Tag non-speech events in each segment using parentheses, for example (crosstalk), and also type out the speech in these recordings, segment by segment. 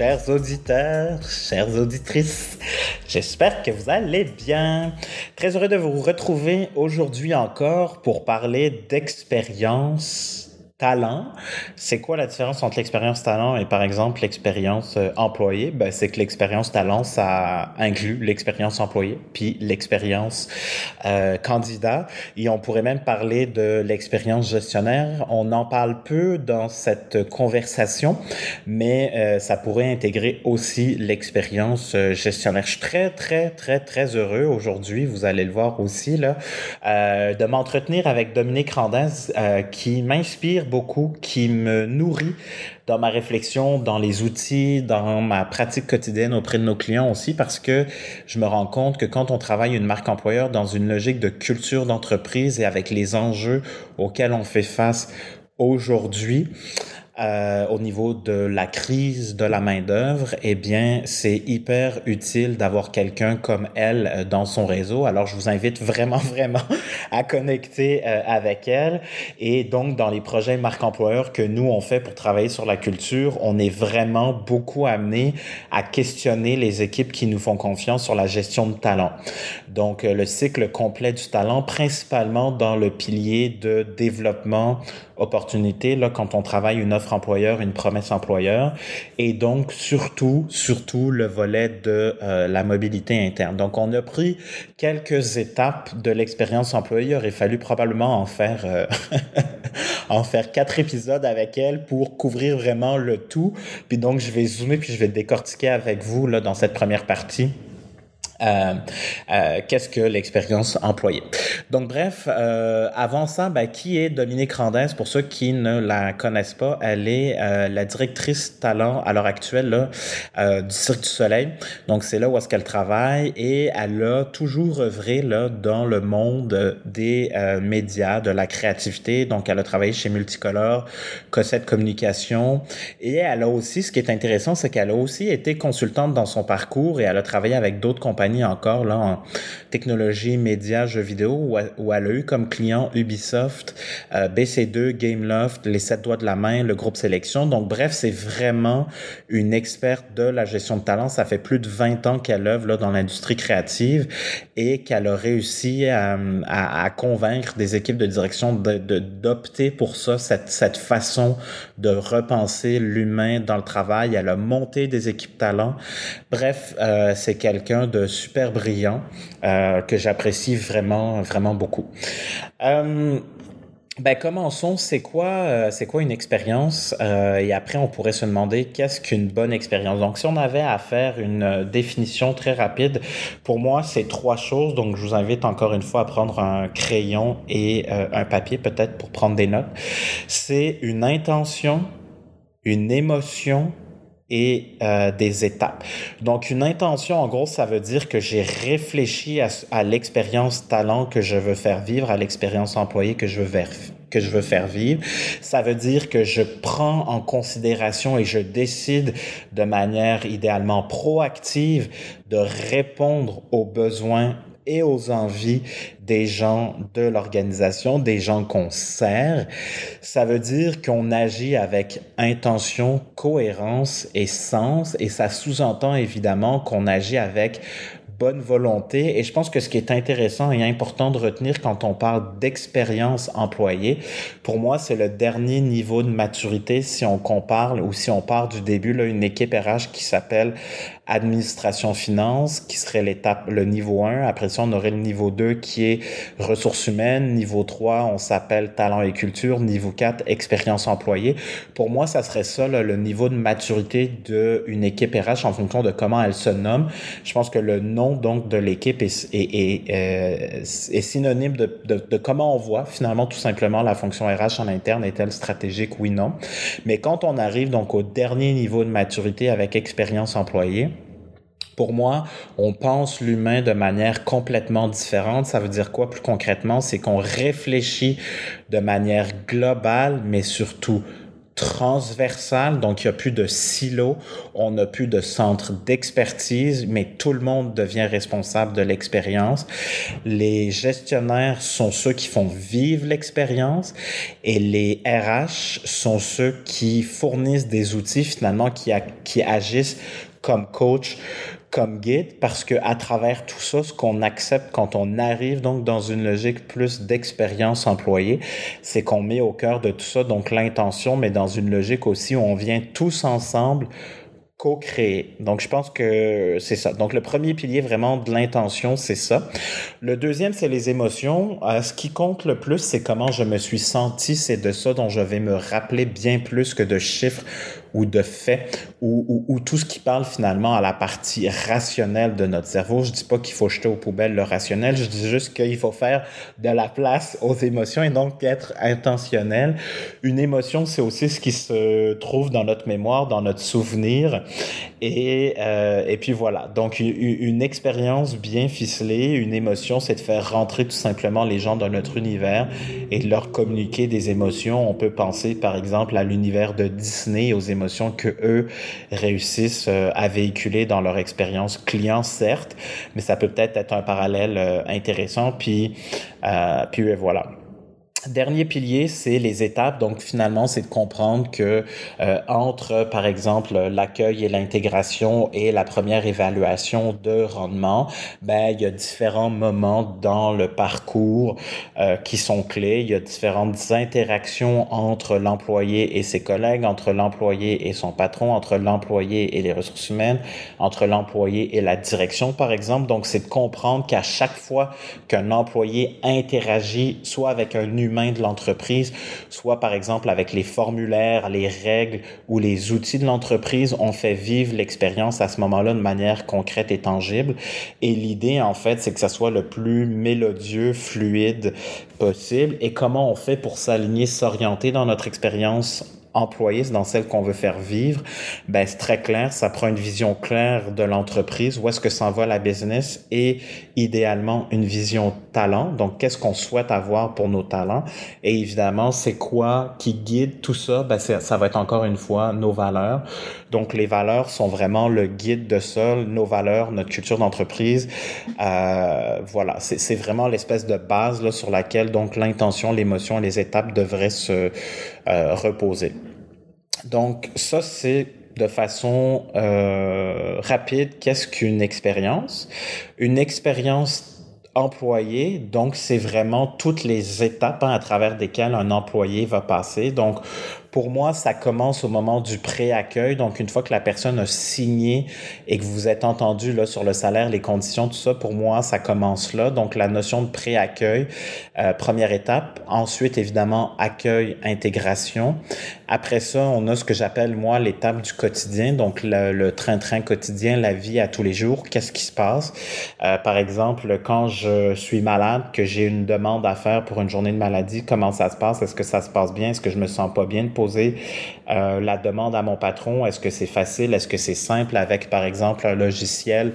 Chers auditeurs, chères auditrices. J'espère que vous allez bien. Très heureux de vous retrouver aujourd'hui encore pour parler d'expérience talent. C'est quoi la différence entre l'expérience talent et par exemple l'expérience euh, employée? Ben, c'est que l'expérience talent, ça inclut l'expérience employée, puis l'expérience euh, candidat. Et on pourrait même parler de l'expérience gestionnaire. On en parle peu dans cette conversation, mais euh, ça pourrait intégrer aussi l'expérience euh, gestionnaire. Je suis très, très, très, très heureux aujourd'hui, vous allez le voir aussi, là, euh, de m'entretenir avec Dominique Randin, qui m'inspire beaucoup, qui me nourrit dans ma réflexion, dans les outils, dans ma pratique quotidienne auprès de nos clients aussi, parce que je me rends compte que quand on travaille une marque employeur dans une logique de culture d'entreprise et avec les enjeux auxquels on fait face aujourd'hui, euh, au niveau de la crise de la main-d'œuvre, eh bien, c'est hyper utile d'avoir quelqu'un comme elle euh, dans son réseau. Alors, je vous invite (laughs) vraiment, vraiment à connecter euh, avec elle. Et donc, dans les projets marque employeur que nous, on fait pour travailler sur la culture, on est vraiment beaucoup amené à questionner les équipes qui nous font confiance sur la gestion de talent. Donc, le cycle complet du talent, principalement dans le pilier de développement opportunité, là, quand on travaille une offre employeur, une promesse employeur, et donc surtout, surtout le volet de euh, la mobilité interne. Donc, on a pris quelques étapes de l'expérience employée. Il fallu probablement en faire, euh, (laughs) en faire quatre épisodes avec elle pour couvrir vraiment le tout. Puis donc, je vais zoomer puis je vais décortiquer avec vous là dans cette première partie euh, euh, qu'est-ce que l'expérience employée? Donc bref, euh, avant ça, ben, qui est Dominique Randins? Pour ceux qui ne la connaissent pas, elle est euh, la directrice talent à l'heure actuelle là, du Cirque du Soleil. Donc c'est là où est-ce qu'elle travaille et elle a toujours œuvré là, dans le monde des médias, de la créativité. Donc elle a travaillé chez Multicolore, Cossette Communication et elle a aussi, ce qui est intéressant, c'est qu'elle a aussi été consultante dans son parcours et elle a travaillé avec d'autres compagnies encore là en technologie, médias, jeux vidéo, où, elle a eu comme client Ubisoft, euh, BC2, Gameloft, les sept doigts de la main, le groupe Sélection. Donc bref, c'est vraiment une experte de la gestion de talent. Ça fait plus de 20 ans qu'elle œuvre là, dans l'industrie créative et qu'elle a réussi à, convaincre des équipes de direction d'opter de, d'opter pour ça, cette, cette façon de repenser l'humain dans le travail. Elle a monté des équipes talent. Bref, euh, c'est quelqu'un de super brillant euh, que j'apprécie vraiment, vraiment beaucoup. Euh, ben commençons. C'est quoi, euh, c'est quoi une expérience Et après, on pourrait se demander qu'est-ce qu'une bonne expérience. Donc, si on avait à faire une définition très rapide, pour moi, c'est trois choses. Donc, je vous invite encore une fois à prendre un crayon et un papier peut-être pour prendre des notes. C'est une intention, une émotion et euh, des étapes. Donc, une intention, en gros, ça veut dire que j'ai réfléchi à, l'expérience talent que je veux faire vivre, à l'expérience employée que je veux que je veux faire vivre. Ça veut dire que je prends en considération et je décide de manière idéalement proactive de répondre aux besoins et aux envies des gens de l'organisation, des gens qu'on sert. Ça veut dire qu'on agit avec intention, cohérence et sens, et ça sous-entend évidemment qu'on agit avec bonne volonté. Et je pense que ce qui est intéressant et important de retenir quand on parle d'expérience employée, pour moi, c'est le dernier niveau de maturité si on compare ou si on part du début, là, une équipe RH qui s'appelle administration finance, qui serait l'étape, le niveau 1. Après ça, on aurait le niveau 2 qui est ressources humaines. Niveau 3, on s'appelle talent et culture. Niveau 4, expérience employée. Pour moi, ça serait ça, là, le niveau de maturité d'une équipe RH en fonction de comment elle se nomme. Je pense que le nom, donc, de l'équipe est, est, est, euh, est, synonyme de, de, de comment on voit, finalement, tout simplement, la fonction RH en interne est-elle stratégique, oui, non. Mais quand on arrive, donc, au dernier niveau de maturité avec expérience employée, pour moi, on pense l'humain de manière complètement différente. Ça veut dire quoi plus concrètement? C'est qu'on réfléchit de manière globale, mais surtout transversal, donc il n'y a plus de silos, on n'a plus de centre d'expertise, mais tout le monde devient responsable de l'expérience. Les gestionnaires sont ceux qui font vivre l'expérience et les RH sont ceux qui fournissent des outils finalement qui, qui agissent comme coach, comme guide parce que à travers tout ça, ce qu'on accepte quand on arrive donc dans une logique plus d'expérience employée, c'est qu'on met au cœur de tout ça donc l'intention, mais dans une logique aussi où on vient tous ensemble co-créer. Donc, je pense que c'est ça. Donc, le premier pilier vraiment de l'intention, c'est ça. Le deuxième, c'est les émotions. Euh, ce qui compte le plus, c'est comment je me suis senti. C'est de ça dont je vais me rappeler bien plus que de chiffres ou de faits ou, ou, tout ce qui parle finalement à la partie rationnelle de notre cerveau. Je dis pas qu'il faut jeter aux poubelles le rationnel, je dis juste qu'il faut faire de la place aux émotions et donc être intentionnel. Une émotion, c'est aussi ce qui se trouve dans notre mémoire, dans notre souvenir. Et, euh, et puis voilà, donc une, une expérience bien ficelée, une émotion, c'est de faire rentrer tout simplement les gens dans notre univers et de leur communiquer des émotions. On peut penser par exemple à l'univers de Disney, aux émotions que eux réussissent euh, à véhiculer dans leur expérience client, certes, mais ça peut peut-être être un parallèle euh, intéressant. Puis, euh, puis voilà. Dernier pilier, c'est les étapes. Donc finalement, c'est de comprendre que euh, entre, par exemple, l'accueil et l'intégration et la première évaluation de rendement, ben il y a différents moments dans le parcours euh, qui sont clés. Il y a différentes interactions entre l'employé et ses collègues, entre l'employé et son patron, entre l'employé et les ressources humaines, entre l'employé et la direction, par exemple. Donc c'est de comprendre qu'à chaque fois qu'un employé interagit, soit avec un humain humain de l'entreprise, soit par exemple avec les formulaires, les règles ou les outils de l'entreprise, on fait vivre l'expérience à ce moment-là de manière concrète et tangible. Et l'idée, en fait, c'est que ça soit le plus mélodieux, fluide possible. Et comment on fait pour s'aligner, s'orienter dans notre expérience employé, c'est dans celle qu'on veut faire vivre, ben c'est très clair, ça prend une vision claire de l'entreprise, où est-ce que s'en va la business et idéalement une vision talent. Donc qu'est-ce qu'on souhaite avoir pour nos talents? Et évidemment, c'est quoi qui guide tout ça? Ben ça va être encore une fois nos valeurs. Donc les valeurs sont vraiment le guide de ça, nos valeurs, notre culture d'entreprise. Euh, voilà, c'est vraiment l'espèce de base là, sur laquelle donc l'intention, l'émotion les étapes devraient se euh, reposer. Donc ça, c'est de façon euh, rapide qu'est-ce qu'une expérience? Une expérience employée, donc c'est vraiment toutes les étapes hein, à travers lesquelles un employé va passer. Donc pour moi, ça commence au moment du pré-accueil. Donc, une fois que la personne a signé et que vous êtes entendu là sur le salaire, les conditions, tout ça, pour moi, ça commence là. Donc, la notion de pré-accueil, euh, première étape. Ensuite, évidemment, accueil, intégration. Après ça, on a ce que j'appelle, moi, l'étape du quotidien. Donc, le train-train quotidien, la vie à tous les jours. Qu'est-ce qui se passe? Euh, par exemple, quand je suis malade, que j'ai une demande à faire pour une journée de maladie, comment ça se passe? Est-ce que ça se passe bien? Est-ce que je me sens pas bien? Poser euh, la demande à mon patron. Est-ce que c'est facile? Est-ce que c'est simple avec, par exemple, un logiciel,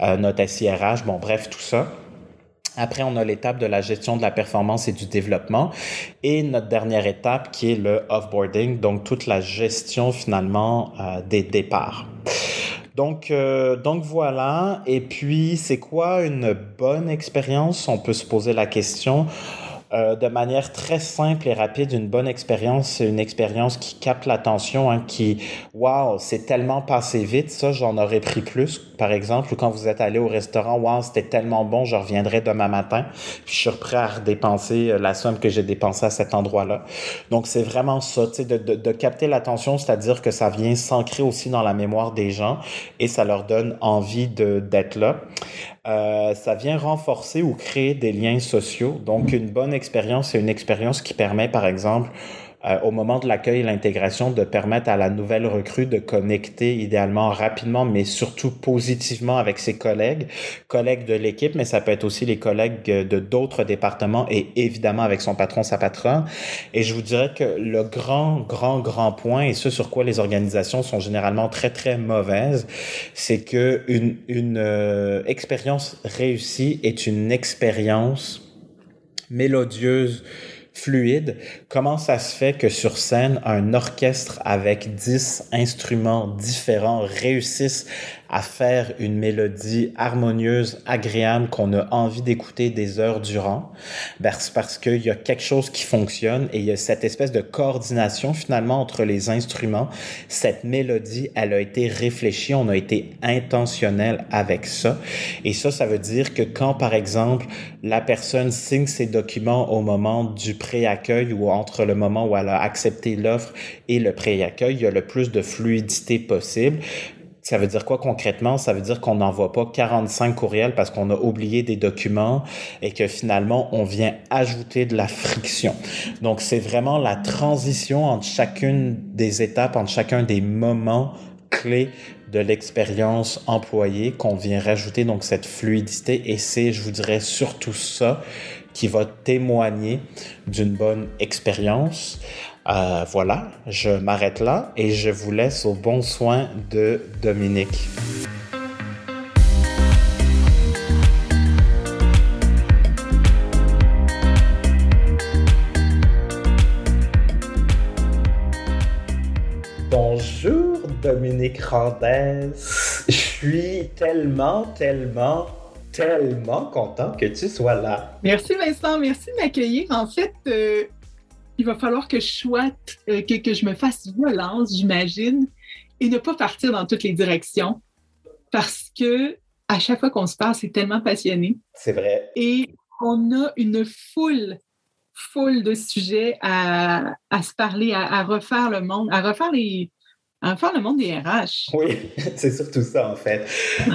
euh, notre SIRH? Bon, bref, tout ça. Après, on a l'étape de la gestion de la performance et du développement. Et notre dernière étape qui est le offboarding, donc toute la gestion finalement euh, des départs. Donc, euh, donc voilà. Et puis, c'est quoi une bonne expérience? On peut se poser la question. Euh, de manière très simple et rapide, une bonne expérience, c'est une expérience qui capte l'attention, hein, qui, wow, c'est tellement passé vite, ça, j'en aurais pris plus, par exemple, ou quand vous êtes allé au restaurant, wow, c'était tellement bon, je reviendrai demain matin, puis je suis prêt à redépenser euh, la somme que j'ai dépensée à cet endroit-là. Donc, c'est vraiment ça, tu sais, de, de, de capter l'attention, c'est-à-dire que ça vient s'ancrer aussi dans la mémoire des gens et ça leur donne envie d'être là. Euh, ça vient renforcer ou créer des liens sociaux. Donc, une bonne expérience, c'est une expérience qui permet, par exemple, euh, au moment de l'accueil et l'intégration, de permettre à la nouvelle recrue de connecter idéalement rapidement, mais surtout positivement avec ses collègues, collègues de l'équipe, mais ça peut être aussi les collègues de d'autres départements et évidemment avec son patron, sa patronne. Et je vous dirais que le grand, grand, grand point, et ce sur quoi les organisations sont généralement très, très mauvaises, c'est que une, une euh, expérience réussie est une expérience mélodieuse, fluide. Comment ça se fait que sur scène, un orchestre avec 10 instruments différents réussissent à faire une mélodie harmonieuse, agréable, qu'on a envie d'écouter des heures durant, ben, c'est parce qu'il y a quelque chose qui fonctionne et il y a cette espèce de coordination finalement entre les instruments. Cette mélodie, elle a été réfléchie, on a été intentionnel avec ça. Et ça, ça veut dire que quand, par exemple, la personne signe ses documents au moment du pré-accueil ou entre le moment où elle a accepté l'offre et le pré-accueil, il y a le plus de fluidité possible. Ça veut dire quoi concrètement? Ça veut dire qu'on n'envoie pas 45 courriels parce qu'on a oublié des documents et que finalement, on vient ajouter de la friction. Donc, c'est vraiment la transition entre chacune des étapes, entre chacun des moments clés de l'expérience employée qu'on vient rajouter donc cette fluidité et c'est, je vous dirais, surtout ça qui va témoigner d'une bonne expérience. Euh, voilà, je m'arrête là et je vous laisse au bon soin de Dominique. Bonjour Dominique Randès. Je suis tellement, tellement, tellement content que tu sois là. Merci Vincent, merci de m'accueillir. En fait, euh, il va falloir que je sois, euh, que, que, je me fasse violence, j'imagine, et ne pas partir dans toutes les directions. Parce que à chaque fois qu'on se parle, c'est tellement passionné. C'est vrai. Et on a une foule, foule de sujets à, à se parler, à, à, refaire le monde, à refaire les, refaire le monde des RH. Oui, (laughs) c'est surtout ça en fait. (laughs)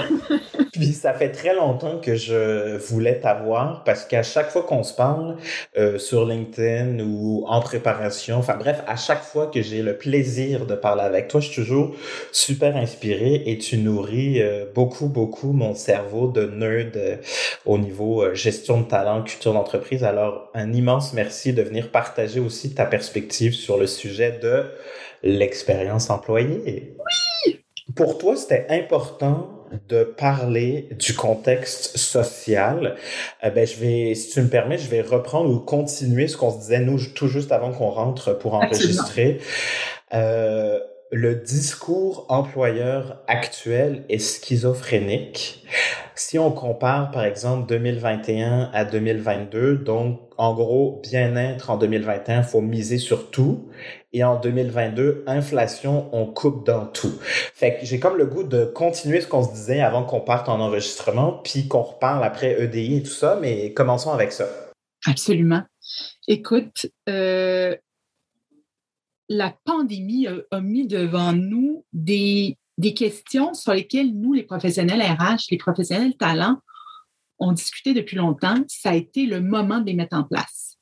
Puis ça fait très longtemps que je voulais t'avoir parce qu'à chaque fois qu'on se parle euh, sur LinkedIn ou en préparation, enfin bref, à chaque fois que j'ai le plaisir de parler avec toi, je suis toujours super inspiré et tu nourris euh, beaucoup, beaucoup mon cerveau de nerd euh, au niveau euh, gestion de talent, culture d'entreprise. Alors, un immense merci de venir partager aussi ta perspective sur le sujet de l'expérience employée. Oui! Pour toi, c'était important de parler du contexte social, euh, ben, je vais, si tu me permets, je vais reprendre ou continuer ce qu'on se disait, nous, tout juste avant qu'on rentre pour enregistrer. Euh, le discours employeur actuel est schizophrénique. Si on compare, par exemple, 2021 à 2022, donc, en gros, bien-être en 2021, faut miser sur tout. Et en 2022, inflation, on coupe dans tout. Fait que j'ai comme le goût de continuer ce qu'on se disait avant qu'on parte en enregistrement, puis qu'on reparle après EDI et tout ça, mais commençons avec ça. Absolument. Écoute, euh, la pandémie a, mis devant nous des, des questions sur lesquelles nous, les professionnels RH, les professionnels talents, on discuté depuis longtemps. Ça a été le moment de les mettre en place.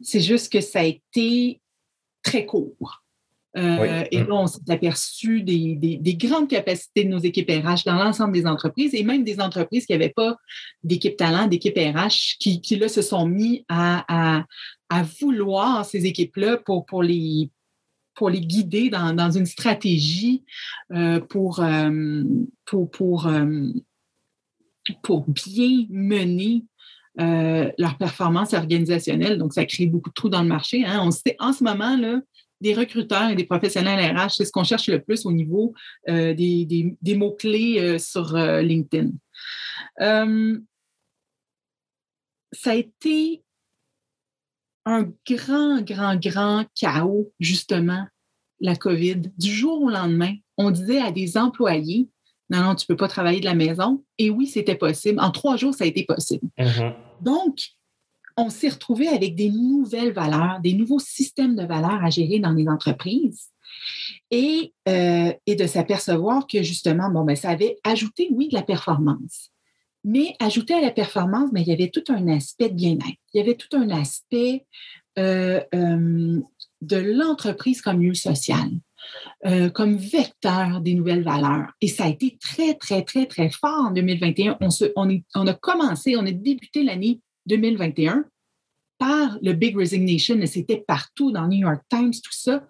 C'est juste que ça a été très court. Euh, oui. Et là, on s'est aperçu des, des, des, grandes capacités de nos équipes RH dans l'ensemble des entreprises et même des entreprises qui n'avaient pas d'équipe talent, d'équipe RH, qui, qui là se sont mis à, à, à vouloir ces équipes-là pour, pour, les, pour les guider dans, dans une stratégie euh, pour, euh, pour, pour, euh, pour bien mener euh, leur performance organisationnelle. Donc, ça crée beaucoup de trous dans le marché. Hein. On sait, en ce moment, là, des recruteurs et des professionnels RH, c'est ce qu'on cherche le plus au niveau euh, des, des, mots-clés euh, sur LinkedIn. ça a été un grand, grand, grand chaos, justement, la COVID. Du jour au lendemain, on disait à des employés, non, non, tu ne peux pas travailler de la maison. Et oui, c'était possible. En trois jours, ça a été possible. Mm-hmm. Donc, on s'est retrouvé avec des nouvelles valeurs, des nouveaux systèmes de valeurs à gérer dans les entreprises et, euh, et de s'apercevoir que justement, bon, ben, ça avait ajouté, oui, de la performance. Mais ajouté à la performance, mais il y avait tout un aspect de bien-être. Il y avait tout un aspect euh, euh, de l'entreprise comme lieu social. Euh, comme vecteur des nouvelles valeurs. Et ça a été très, très, très, très fort en 2021. On, se, on, est, on a commencé, on a débuté l'année 2021 par le Big Resignation, c'était partout dans New York Times, tout ça.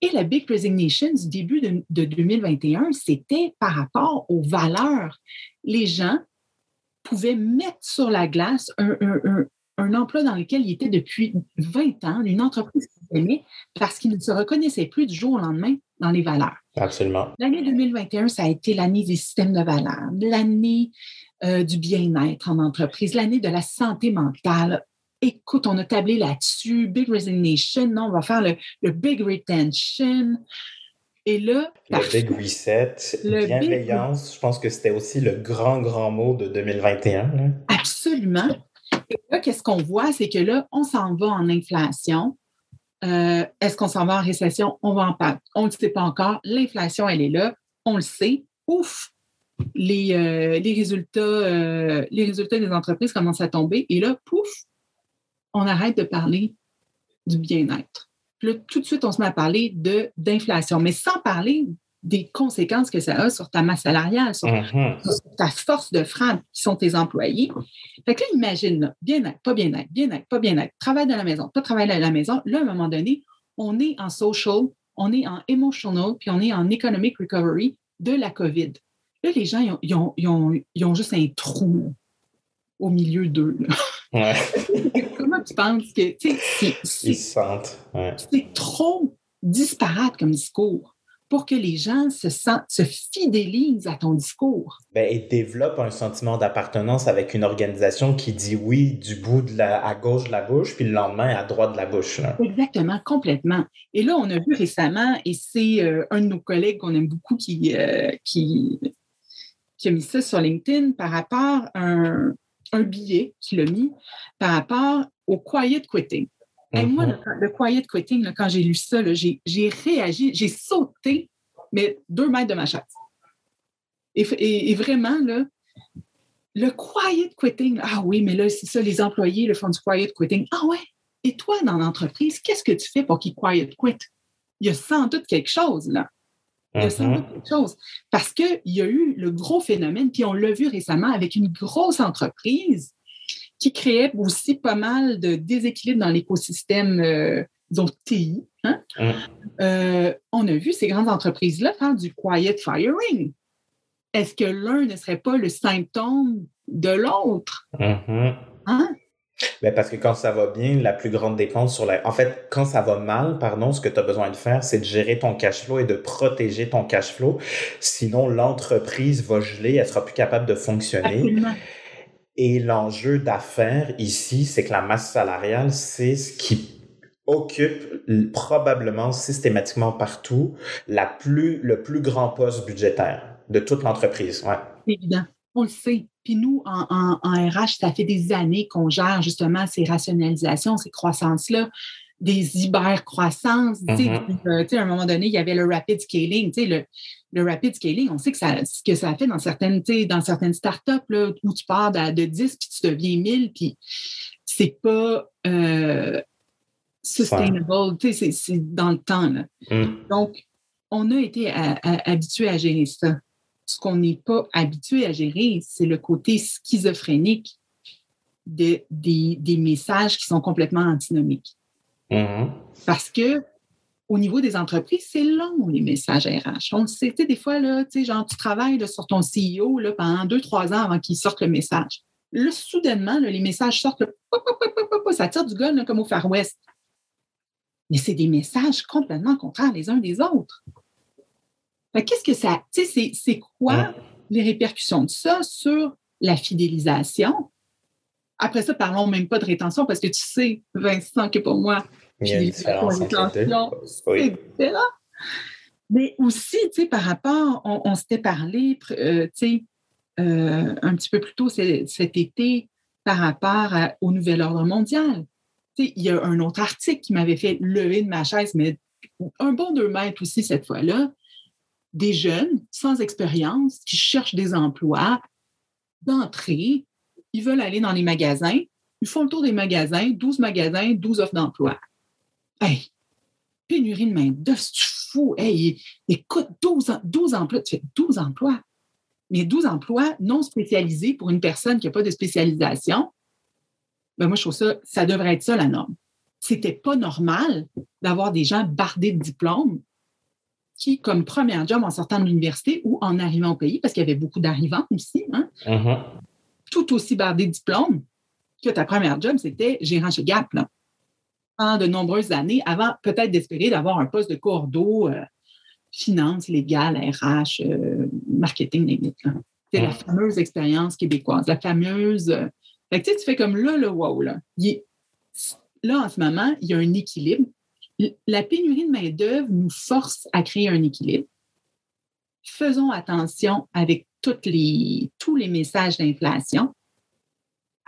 Et la Big Resignation du début de, de 2021, c'était par rapport aux valeurs. Les gens pouvaient mettre sur la glace un, un emploi dans lequel il était depuis 20 ans, une entreprise qu'il aimait, parce qu'il ne se reconnaissait plus du jour au lendemain dans les valeurs. Absolument. L'année 2021, ça a été l'année des systèmes de valeurs, l'année euh, du bien-être en entreprise, l'année de la santé mentale. Écoute, on a tablé là-dessus, Big Resignation, non, on va faire le, le Big Retention. Et là, le Big Reset, le bienveillance, je pense que c'était aussi le grand, grand mot de 2021. Absolument. Là, qu'est-ce qu'on voit? C'est que là, on s'en va en inflation. Euh, est-ce qu'on s'en va en récession? On va en parler. On ne le sait pas encore. L'inflation, elle est là. On le sait. Ouf! Les, euh, euh, les résultats des entreprises commencent à tomber. Et là, pouf, on arrête de parler du bien-être. Là, tout de suite, on se met à parler d'inflation, mais sans parler des conséquences que ça a sur ta masse salariale, sur, mm-hmm. ta force de frappe qui sont tes employés. Fait que là, imagine, bien-être, pas bien-être, bien-être, pas bien-être, travail de la maison, pas travail de la maison. Là, à un moment donné, on est en social, on est en emotional, puis on est en economic recovery de la COVID. Là, les gens, ils ont, ils ont, ils ont, juste un trou au milieu d'eux. (laughs) Comment tu penses que. C'est trop disparate comme discours pour que les gens se, sentent, se fidélisent à ton discours. Ben, et développent un sentiment d'appartenance avec une organisation qui dit oui du bout de la, à gauche de la bouche, puis le lendemain à droite de la bouche. Exactement, complètement. Et là, on a vu récemment, et c'est euh, un de nos collègues qu'on aime beaucoup qui, euh, qui, qui, a mis ça sur LinkedIn par rapport à un, un billet qu'il a mis par rapport au quiet quitting. Et moi, mhm. le, quiet quitting, quand j'ai lu ça, j'ai réagi, j'ai sauté, mais deux mètres de ma chaise. Et, vraiment, là, le quiet quitting, ah oui, mais là, c'est ça, les employés le font du quiet quitting. Ah ouais? Et toi, dans l'entreprise, qu'est-ce que tu fais pour qu'ils quiet quit? Il y a sans doute quelque chose, là. Il y a sans mhm. doute quelque chose. Parce qu'il y a eu le gros phénomène, puis on l'a vu récemment avec une grosse entreprise qui créait aussi pas mal de déséquilibre dans l'écosystème euh, TI. Hein? Euh, on a vu ces grandes entreprises-là faire du quiet firing. Est-ce que l'un ne serait pas le symptôme de l'autre? Mm-hmm. Hein? Ben, parce que quand ça va bien, la plus grande dépense sur la. En fait, quand ça va mal, pardon, ce que tu as besoin de faire, c'est de gérer ton cash flow et de protéger ton cash flow. Sinon, l'entreprise va geler, elle sera plus capable de fonctionner. Absolument. Et l'enjeu d'affaires ici, c'est que la masse salariale, c'est ce qui occupe probablement systématiquement partout la plus, le plus grand poste budgétaire de toute l'entreprise. Ouais. Évident. On le sait. Puis nous, en, en, RH, ça fait des années qu'on gère justement ces rationalisations, ces croissances-là des hyper-croissances. Mm-hmm. Euh, à un moment donné, il y avait le rapid scaling. Le, le rapid scaling, on sait que ça, ce que ça fait dans certaines, dans certaines startups là, où tu pars de, de 10 puis tu deviens 1000, puis c'est pas euh, sustainable, c'est dans le temps. Là. Mm. Donc, on a été habitué à gérer ça. Ce qu'on n'est pas habitué à gérer, c'est le côté schizophrénique de, des, des messages qui sont complètement antinomiques. Mm-hmm. Parce que au niveau des entreprises, c'est long, les messages RH. On sait, des fois, là, genre, tu travailles sur ton CEO là, pendant deux, trois ans avant qu'il sorte le message. Là, soudainement, les messages sortent, ça tire du gun comme au Far West. Mais c'est des messages complètement contraires les uns des autres. Qu'est-ce que ça. C'est quoi les répercussions de ça sur la fidélisation? Après ça, parlons même pas de rétention parce que tu sais, Vincent, que pour moi, il y a une différence c'est Mais aussi, tu sais, par rapport, on, s'était parlé, euh, tu sais, euh, un petit peu plus tôt cet été par rapport au nouvel ordre mondial. Tu sais, il y a un autre article qui m'avait fait lever de ma chaise, mais un bon deux mètres aussi cette fois-là, des jeunes sans expérience qui cherchent des emplois d'entrée. Ils veulent aller dans les magasins, ils font le tour des magasins, 12 magasins, 12 offres d'emploi. Hey, pénurie de main-d'œuvre, tu fou? Hey, écoute, 12, 12 emplois, tu fais 12 emplois. Mais 12 emplois non spécialisés pour une personne qui n'a pas de spécialisation, ben moi, je trouve ça, ça devrait être ça la norme. C'était pas normal d'avoir des gens bardés de diplômes qui, comme premier job en sortant de l'université ou en arrivant au pays, parce qu'il y avait beaucoup d'arrivants aussi, hein, uh-huh tout aussi bardé de diplômes, que ta première job, c'était gérant chez Gap, là, pendant de nombreuses années, avant peut-être d'espérer d'avoir un poste de cordeau, euh, finance, légal, RH, euh, marketing. C'est la fameuse expérience québécoise, la fameuse. Euh, fait que, tu fais comme là, le wow, là. là, en ce moment, il y a un équilibre. La pénurie de main-d'œuvre nous force à créer un équilibre. Faisons attention avec toutes les, tous les messages d'inflation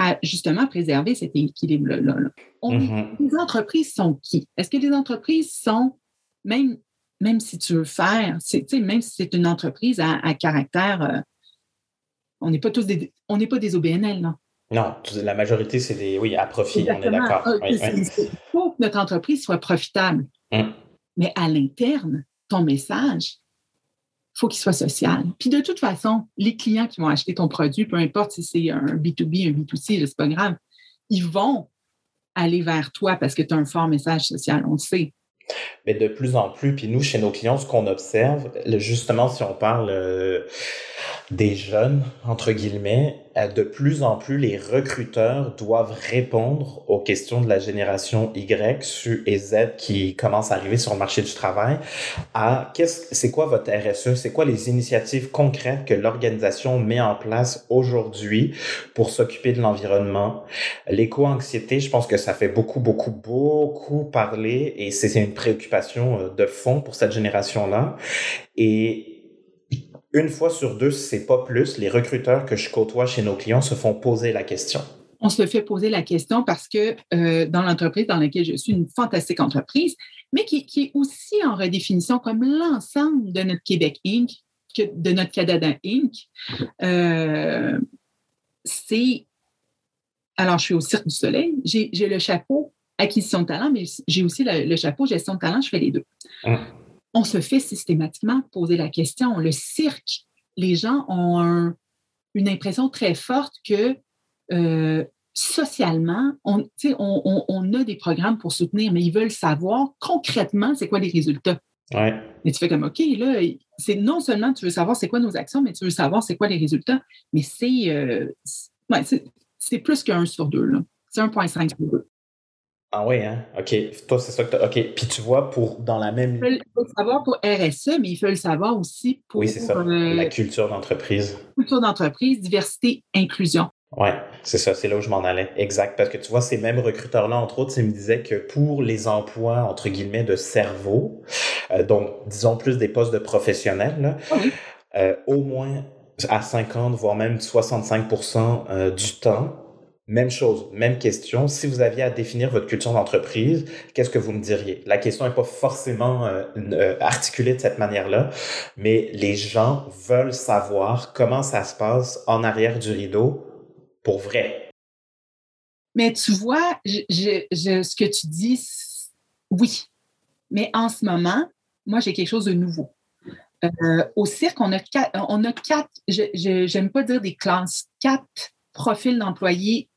à justement préserver cet équilibre-là. Mm-hmm. Les entreprises sont qui? Est-ce que les entreprises sont, même, même si tu veux faire, même si c'est une entreprise à, caractère, euh, on n'est pas tous des, on n'est pas des OBNL, non? Non, la majorité, c'est des, oui, à profit, on est d'accord. Il ah, faut que notre entreprise soit profitable. Mm. Mais à l'interne, ton message, faut qu'il soit social. Puis de toute façon, les clients qui vont acheter ton produit, peu importe si c'est un B2B, un B2C, c'est pas grave, ils vont aller vers toi parce que tu as un fort message social, on le sait. Mais de plus en plus, puis nous, chez nos clients, ce qu'on observe, justement, si on parle euh, des jeunes, entre guillemets, de plus en plus, les recruteurs doivent répondre aux questions de la génération Y et Z qui commencent à arriver sur le marché du travail à qu'est-ce, c'est quoi votre RSE? C'est quoi les initiatives concrètes que l'organisation met en place aujourd'hui pour s'occuper de l'environnement? L'éco-anxiété, je pense que ça fait beaucoup, beaucoup, beaucoup parler et c'est une préoccupation euh, de fond pour cette génération-là. Et une fois sur deux, si c'est pas plus, les recruteurs que je côtoie chez nos clients se font poser la question. On se fait poser la question parce que euh, dans l'entreprise dans laquelle je suis, une fantastique entreprise, mais qui, est aussi en redéfinition comme l'ensemble de notre Québec Inc., de notre Canada Inc., euh, c'est. Alors, je suis au Cirque du Soleil, j'ai le chapeau acquisition de talent, mais j'ai aussi le, chapeau gestion de talent, je fais les deux. Hum on se fait systématiquement poser la question. Le cirque, les gens ont une impression très forte que euh, socialement, on, on, a des programmes pour soutenir, mais ils veulent savoir concrètement c'est quoi les résultats. Ouais. Et tu fais comme, OK, là, c'est non seulement tu veux savoir c'est quoi nos actions, mais tu veux savoir c'est quoi les résultats. Mais c'est euh, c'est plus qu'un sur deux. C'est 1,5 sur deux. Ah oui, hein? OK. Toi, c'est ça que tu OK. Puis tu vois, pour dans la même. Il faut le savoir pour RSE, mais il faut le savoir aussi pour. Oui, c'est ça. Euh, la culture d'entreprise. Culture d'entreprise, diversité, inclusion. Oui, c'est ça, c'est là où je m'en allais. Exact. Parce que tu vois, ces mêmes recruteurs-là, entre autres, ils me disaient que pour les emplois, entre guillemets, de cerveau, euh, donc, disons plus des postes de professionnels, ah euh, au moins à 50, voire même 65% du temps, même chose, même question. Si vous aviez à définir votre culture d'entreprise, qu'est-ce que vous me diriez? La question n'est pas forcément euh, euh, articulée de cette manière-là, mais les gens veulent savoir comment ça se passe en arrière du rideau pour vrai. Mais tu vois, ce que tu dis, oui. Mais en ce moment, moi, j'ai quelque chose de nouveau. Euh, au cirque, on a quatre, on a quatre je n'aime pas dire des classes, quatre profils d'employés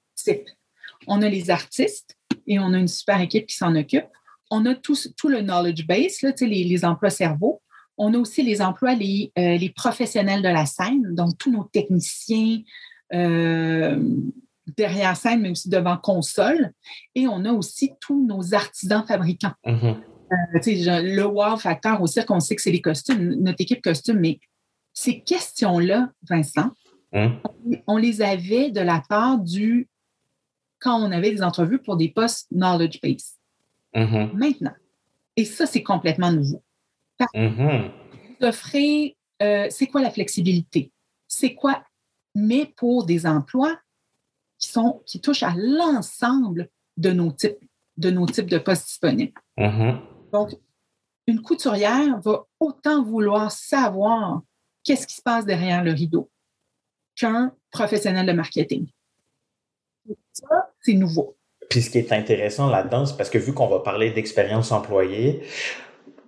on a les artistes et on a une super équipe qui s'en occupe. On a tout, tout le knowledge base, là, les, les emplois cerveau. On a aussi les emplois, les, euh, les, professionnels de la scène, donc tous nos techniciens euh, derrière scène, mais aussi devant console. Et on a aussi tous nos artisans fabricants. Mm-hmm. Euh, le wow factor aussi, qu'on sait que c'est les costumes, notre équipe costume, mais ces questions-là, Vincent, mm. on, les avait de la part du quand on avait des entrevues pour des postes knowledge base. Mm-hmm. Maintenant. Et ça, c'est complètement nouveau. Mm c'est quoi la flexibilité? C'est quoi, mais pour des emplois qui, sont, qui touchent à l'ensemble de nos types de nos types de postes disponibles. Mm-hmm. Donc, une couturière va autant vouloir savoir qu'est-ce qui se passe derrière le rideau qu'un professionnel de marketing. Ça, c'est nouveau. Puis ce qui est intéressant là-dedans, c'est parce que vu qu'on va parler d'expérience employée,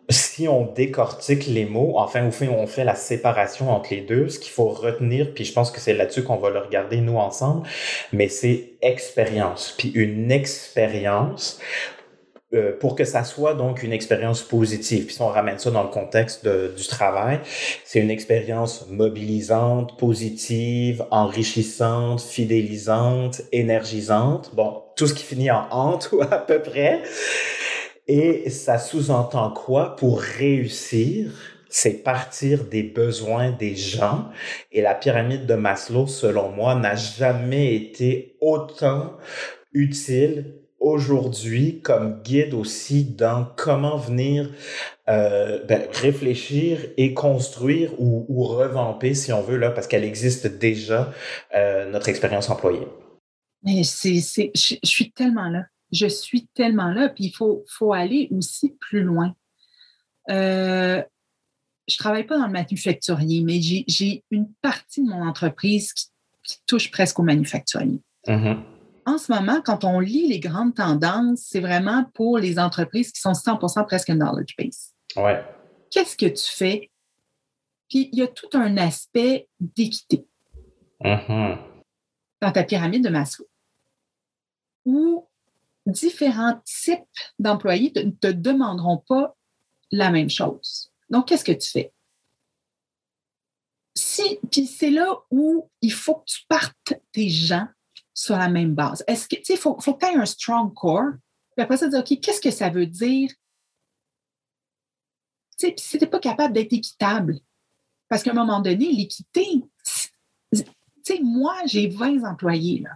si on décortique les mots, enfin, au fait, on fait la séparation entre les deux, ce qu'il faut retenir, puis je pense que c'est là-dessus qu'on va le regarder nous ensemble, mais c'est expérience. Puis une expérience, euh, pour que ça soit donc une expérience positive. Puis si on ramène ça dans le contexte du travail, c'est une expérience mobilisante, positive, enrichissante, fidélisante, énergisante. Bon, tout ce qui finit en ante (laughs) ou à peu près. Et ça sous-entend quoi pour réussir? C'est partir des besoins des gens. Et la pyramide de Maslow, selon moi, n'a jamais été autant utile aujourd'hui comme guide aussi dans comment venir euh, ben, réfléchir et construire ou, ou, revamper, si on veut, là, parce qu'elle existe déjà, euh, notre expérience employée. Mais c'est, c'est, je, suis tellement là. Je suis tellement là. Puis il faut, faut aller aussi plus loin. Euh, je travaille pas dans le manufacturier, mais j'ai, j'ai une partie de mon entreprise qui, touche presque au manufacturier. Mm-hmm en ce moment, quand on lit les grandes tendances, c'est vraiment pour les entreprises qui sont 100% presque knowledge base. Ouais. Qu'est-ce que tu fais? Puis il y a tout un aspect d'équité mm-hmm. dans ta pyramide de Maslow, où différents types d'employés ne te, te demanderont pas la même chose. Donc, qu'est-ce que tu fais? Si, puis c'est là où il faut que tu partes tes gens sur la même base. Est-ce que, tu sais, il faut, faut que tu aies un strong core. Puis après ça, dire, OK, qu'est-ce que ça veut dire? Tu sais, si tu n'es pas capable d'être équitable, parce qu'à un moment donné, l'équité, tu sais, moi, j'ai 20 employés, là.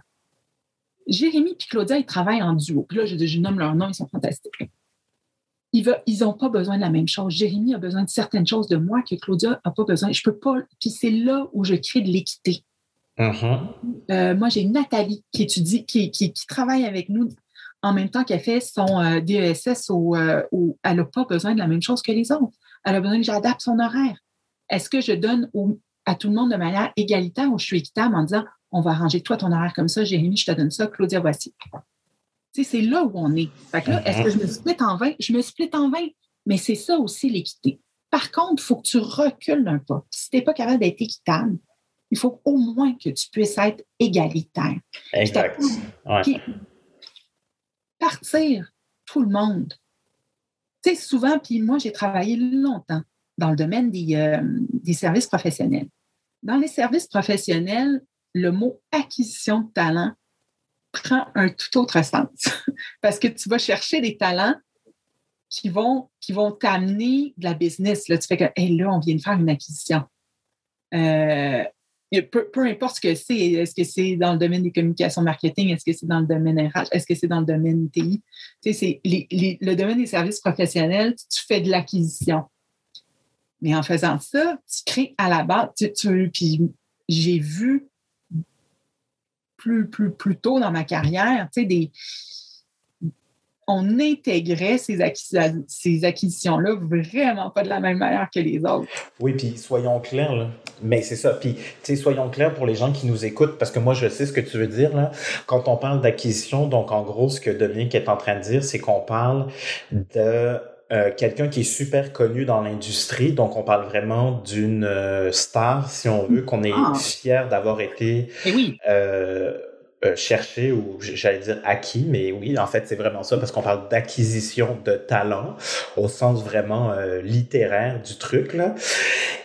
Jérémy et Claudia, ils travaillent en duo. Puis là, je, nomme leur nom, ils sont fantastiques. Ils n'ont pas besoin de la même chose. Jérémy a besoin de certaines choses de moi que Claudia n'a pas besoin. Je peux pas. Puis c'est là où je crée de l'équité. Mm-hmm. Euh, moi, j'ai Nathalie qui étudie, qui, travaille avec nous en même temps qu'elle fait son euh, DESS où, euh, elle n'a pas besoin de la même chose que les autres. Elle a besoin que j'adapte son horaire. Est-ce que je donne à tout le monde de manière égalitaire ou je suis équitable en disant on va arranger toi ton horaire comme ça, Jérémy, je te donne ça, Claudia, voici. c'est là où on est. est-ce que je me split en 20? Je me split en 20, mais c'est ça aussi l'équité. Par contre, il faut que tu recules un peu. Si tu n'es pas capable d'être équitable, il faut au moins que tu puisses être égalitaire. Exact. Partir tout le monde. Tu sais, souvent, puis moi, j'ai travaillé longtemps dans le domaine des, euh, des services professionnels. Dans les services professionnels, le mot acquisition de talent prend un tout autre sens (laughs) parce que tu vas chercher des talents qui vont, qui vont t'amener de la business. Là, tu fais que, là, on vient de faire une acquisition. Euh, peu, importe ce que c'est, est-ce que c'est dans le domaine des communications marketing, est-ce que c'est dans le domaine RH, est-ce que c'est dans le domaine TI, tu sais, c'est le domaine des services professionnels, tu fais de l'acquisition. Mais en faisant ça, tu crées à la base, tu, puis j'ai vu plus, plus, plus tôt dans ma carrière, tu sais, des, on intégrait ces, ces acquisitions-là vraiment pas de la même manière que les autres. Oui, puis soyons clairs, là. mais c'est ça. Puis, tu sais, soyons clairs pour les gens qui nous écoutent, parce que moi, je sais ce que tu veux dire, là. Quand on parle d'acquisition, donc en gros, ce que Dominique est en train de dire, c'est qu'on parle de euh, quelqu'un qui est super connu dans l'industrie. Donc, on parle vraiment d'une euh, star, si on veut, qu'on est ah. fier d'avoir été Et eh oui. euh, euh, chercher ou j'allais dire acquis, mais oui, en fait, c'est vraiment ça parce qu'on parle d'acquisition de talent au sens vraiment euh, littéraire du truc là.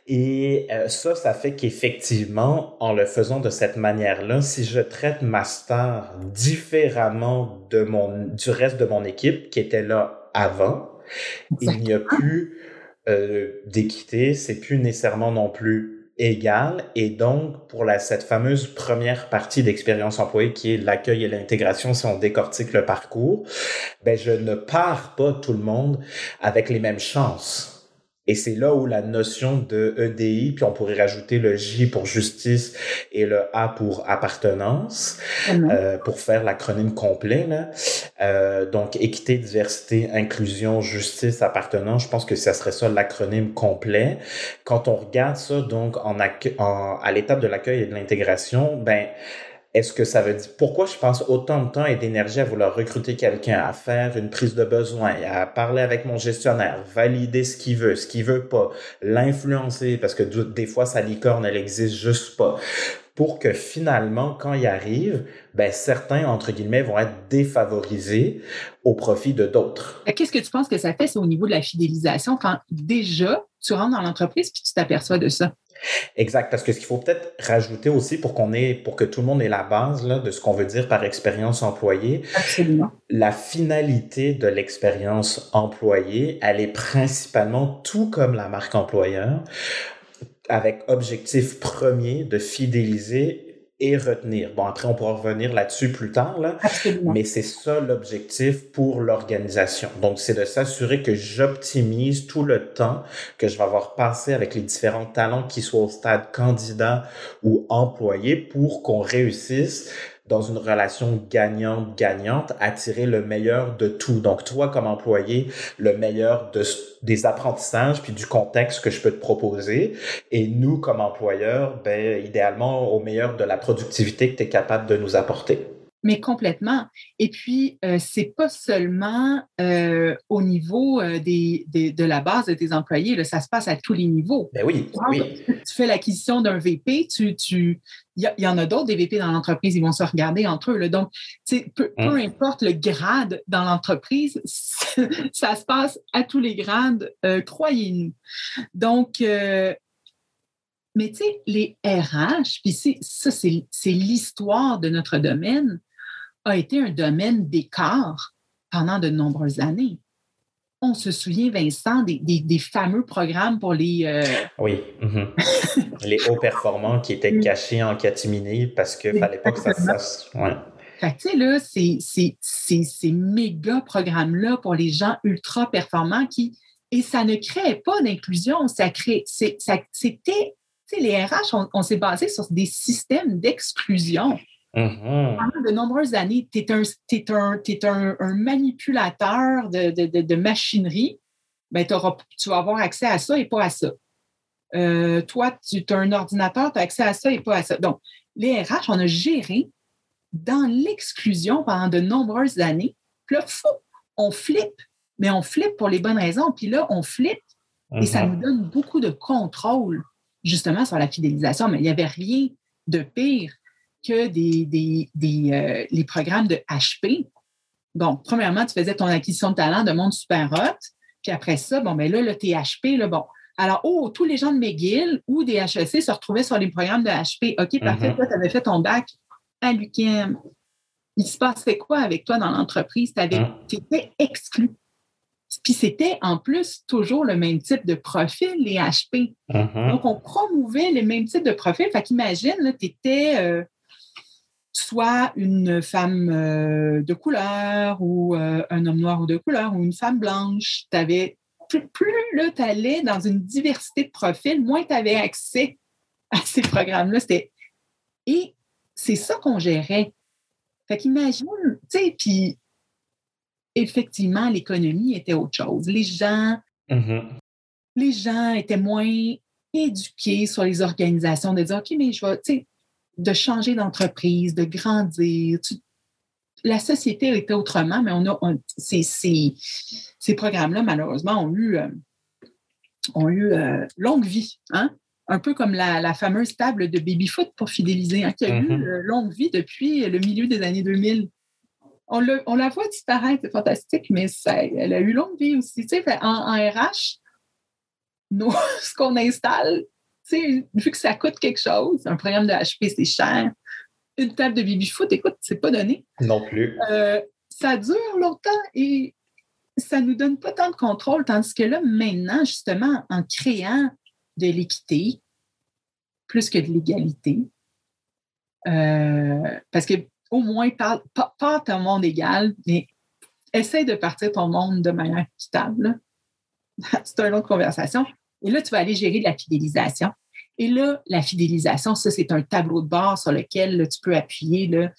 Et euh, ça, ça fait qu'effectivement, en le faisant de cette manière-là, si je traite ma star différemment de mon du reste de mon équipe qui était là avant, il n'y a plus d'équité, c'est plus nécessairement non plus égale. Et donc, pour la, cette fameuse première partie d'expérience employée qui est l'accueil et l'intégration, si on décortique le parcours, ben, je ne pars pas tout le monde avec les mêmes chances. Et c'est là où la notion de EDI, puis on pourrait rajouter le J pour justice et le A pour appartenance, euh, pour faire l'acronyme complet. Là. Euh, donc, équité, diversité, inclusion, justice, appartenance, je pense que ça serait ça l'acronyme complet. Quand on regarde ça, donc, en, en à l'étape de l'accueil et de l'intégration, ben est-ce que ça veut dire pourquoi je pense autant de temps et d'énergie à vouloir recruter quelqu'un, à faire une prise de besoin, à parler avec mon gestionnaire, valider ce qu'il veut, ce qu'il veut pas, l'influencer parce que des fois sa licorne elle existe juste pas pour que finalement, quand ils arrivent, ben, certains, entre guillemets, vont être défavorisés au profit de d'autres. Qu'est-ce que tu penses que ça fait, au niveau de la fidélisation, quand déjà tu rentres dans l'entreprise puis tu t'aperçois de ça? Exact, parce que ce qu'il faut peut-être rajouter aussi pour qu'on ait, pour que tout le monde ait la base là, de ce qu'on veut dire par expérience employée. Absolument. La finalité de l'expérience employée, elle est principalement tout comme la marque employeur, avec objectif premier de fidéliser et retenir. Bon, après, on pourra revenir là-dessus plus tard, là. Absolument. Mais c'est ça l'objectif pour l'organisation. Donc, c'est de s'assurer que j'optimise tout le temps que je vais avoir passé avec les différents talents qui soient au stade candidat ou employé pour qu'on réussisse dans une relation gagnante-gagnante, attirer le meilleur de tout. Donc, toi, comme employé, le meilleur de, des apprentissages puis du contexte que je peux te proposer. Et nous, comme employeurs, ben, idéalement, au meilleur de la productivité que tu es capable de nous apporter. Mais complètement. Et puis, euh, c'est pas seulement euh, au niveau euh, des, de la base de tes employés, là, ça se passe à tous les niveaux. Ben oui, oui. Tu fais l'acquisition d'un VP, tu, tu, il y, en a d'autres des VP dans l'entreprise, ils vont se regarder entre eux. Là. Donc, peu, peu importe le grade dans l'entreprise, (laughs) ça se passe à tous les grades, croyez-nous. Donc, mais tu sais, les RH, puis ça, c'est l'histoire de notre domaine a été un domaine d'écart pendant de nombreuses années. On se souvient, Vincent, des, fameux programmes pour les... Euh, oui. Mm-hmm. les hauts performants qui étaient cachés en catimini parce qu'il ne fallait pas que ça se fasse. Ouais. Fait tu sais, là, ces méga programmes-là pour les gens ultra performants qui. Et ça ne crée pas d'inclusion, ça crée. C'était. Tu sais, les RH, on, on s'est basé sur des systèmes d'exclusion. Mm-hmm. Pendant de nombreuses années, tu es, un, es, un, un, manipulateur de, de, de, machinerie, ben, tu vas avoir accès à ça et pas à ça. Euh, toi, tu as un ordinateur, tu as accès à ça et pas à ça. Donc, les RH, on a géré dans l'exclusion pendant de nombreuses années. Puis là, fou, on flippe, mais on flippe pour les bonnes raisons. Puis là, on flippe et ça mm-hmm. nous donne beaucoup de contrôle, justement, sur la fidélisation. Mais il n'y avait rien de pire que des, des, euh, les programmes de HP. Donc, premièrement, tu faisais ton acquisition de talent de monde super hot. Puis après ça, bon, ben là, le THP, là, bon. Alors, oh, tous les gens de McGill ou des HEC se retrouvaient sur les programmes de HP. OK, parfait, mm-hmm. toi, tu avais fait ton bac à l'UQAM. Il se passait quoi avec toi dans l'entreprise? Tu mm. étais exclu. Puis c'était en plus toujours le même type de profil, les HP. Mm-hmm. Donc, on promouvait le même type de profil. Fait qu'imagine, tu étais euh, soit une femme euh, de couleur ou euh, un homme noir ou de couleur ou une femme blanche. Avais, plus, plus tu allais dans une diversité de profils, moins tu avais accès à ces programmes-là. Et c'est ça qu'on gérait. Fait qu'imagine, tu sais, puis effectivement, l'économie était autre chose. Les gens, mm-hmm. les gens étaient moins éduqués sur les organisations, de dire, OK, mais je vais, tu sais, de changer d'entreprise, de grandir. la société était autrement, mais on a ces, ces, programmes-là, malheureusement, ont eu, euh, ont eu euh, longue vie. Hein? Un peu comme la, fameuse table de baby-foot pour fidéliser, hein, qui a eu mm-hmm. euh, longue vie depuis le milieu des années 2000. On, on la voit disparaître, c'est fantastique, mais ça, elle a eu longue vie aussi. Tu sais, en, RH, nous, (laughs) ce qu'on installe, vu que ça coûte quelque chose, un programme de HP, c'est cher. Une table de baby-foot, écoute, c'est pas donné. Non plus. Euh, ça dure longtemps et ça nous donne pas tant de contrôle, tandis que là, maintenant, justement, en créant de l'équité plus que de l'égalité, euh, parce que au moins, pas, pas ton monde égal, mais essaie de partir ton monde de manière équitable. (laughs) C'est une autre conversation. Et là, tu vas aller gérer de la fidélisation. Et là, la fidélisation, ça, c'est un tableau de bord sur lequel tu peux appuyer. Là,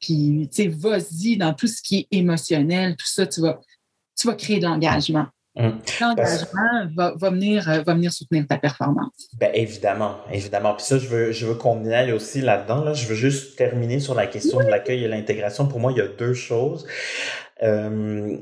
puis, tu sais, vas-y dans tout ce qui est émotionnel, tout ça, tu vas, tu vas créer de l'engagement. Hum. L'engagement va, va, venir, euh, va venir soutenir ta performance. Ben évidemment, évidemment. Puis ça, je veux, je veux qu'on y aille aussi là-dedans. Là. Je veux juste terminer sur la question de l'accueil et l'intégration. Pour moi, il y a deux choses. Euh,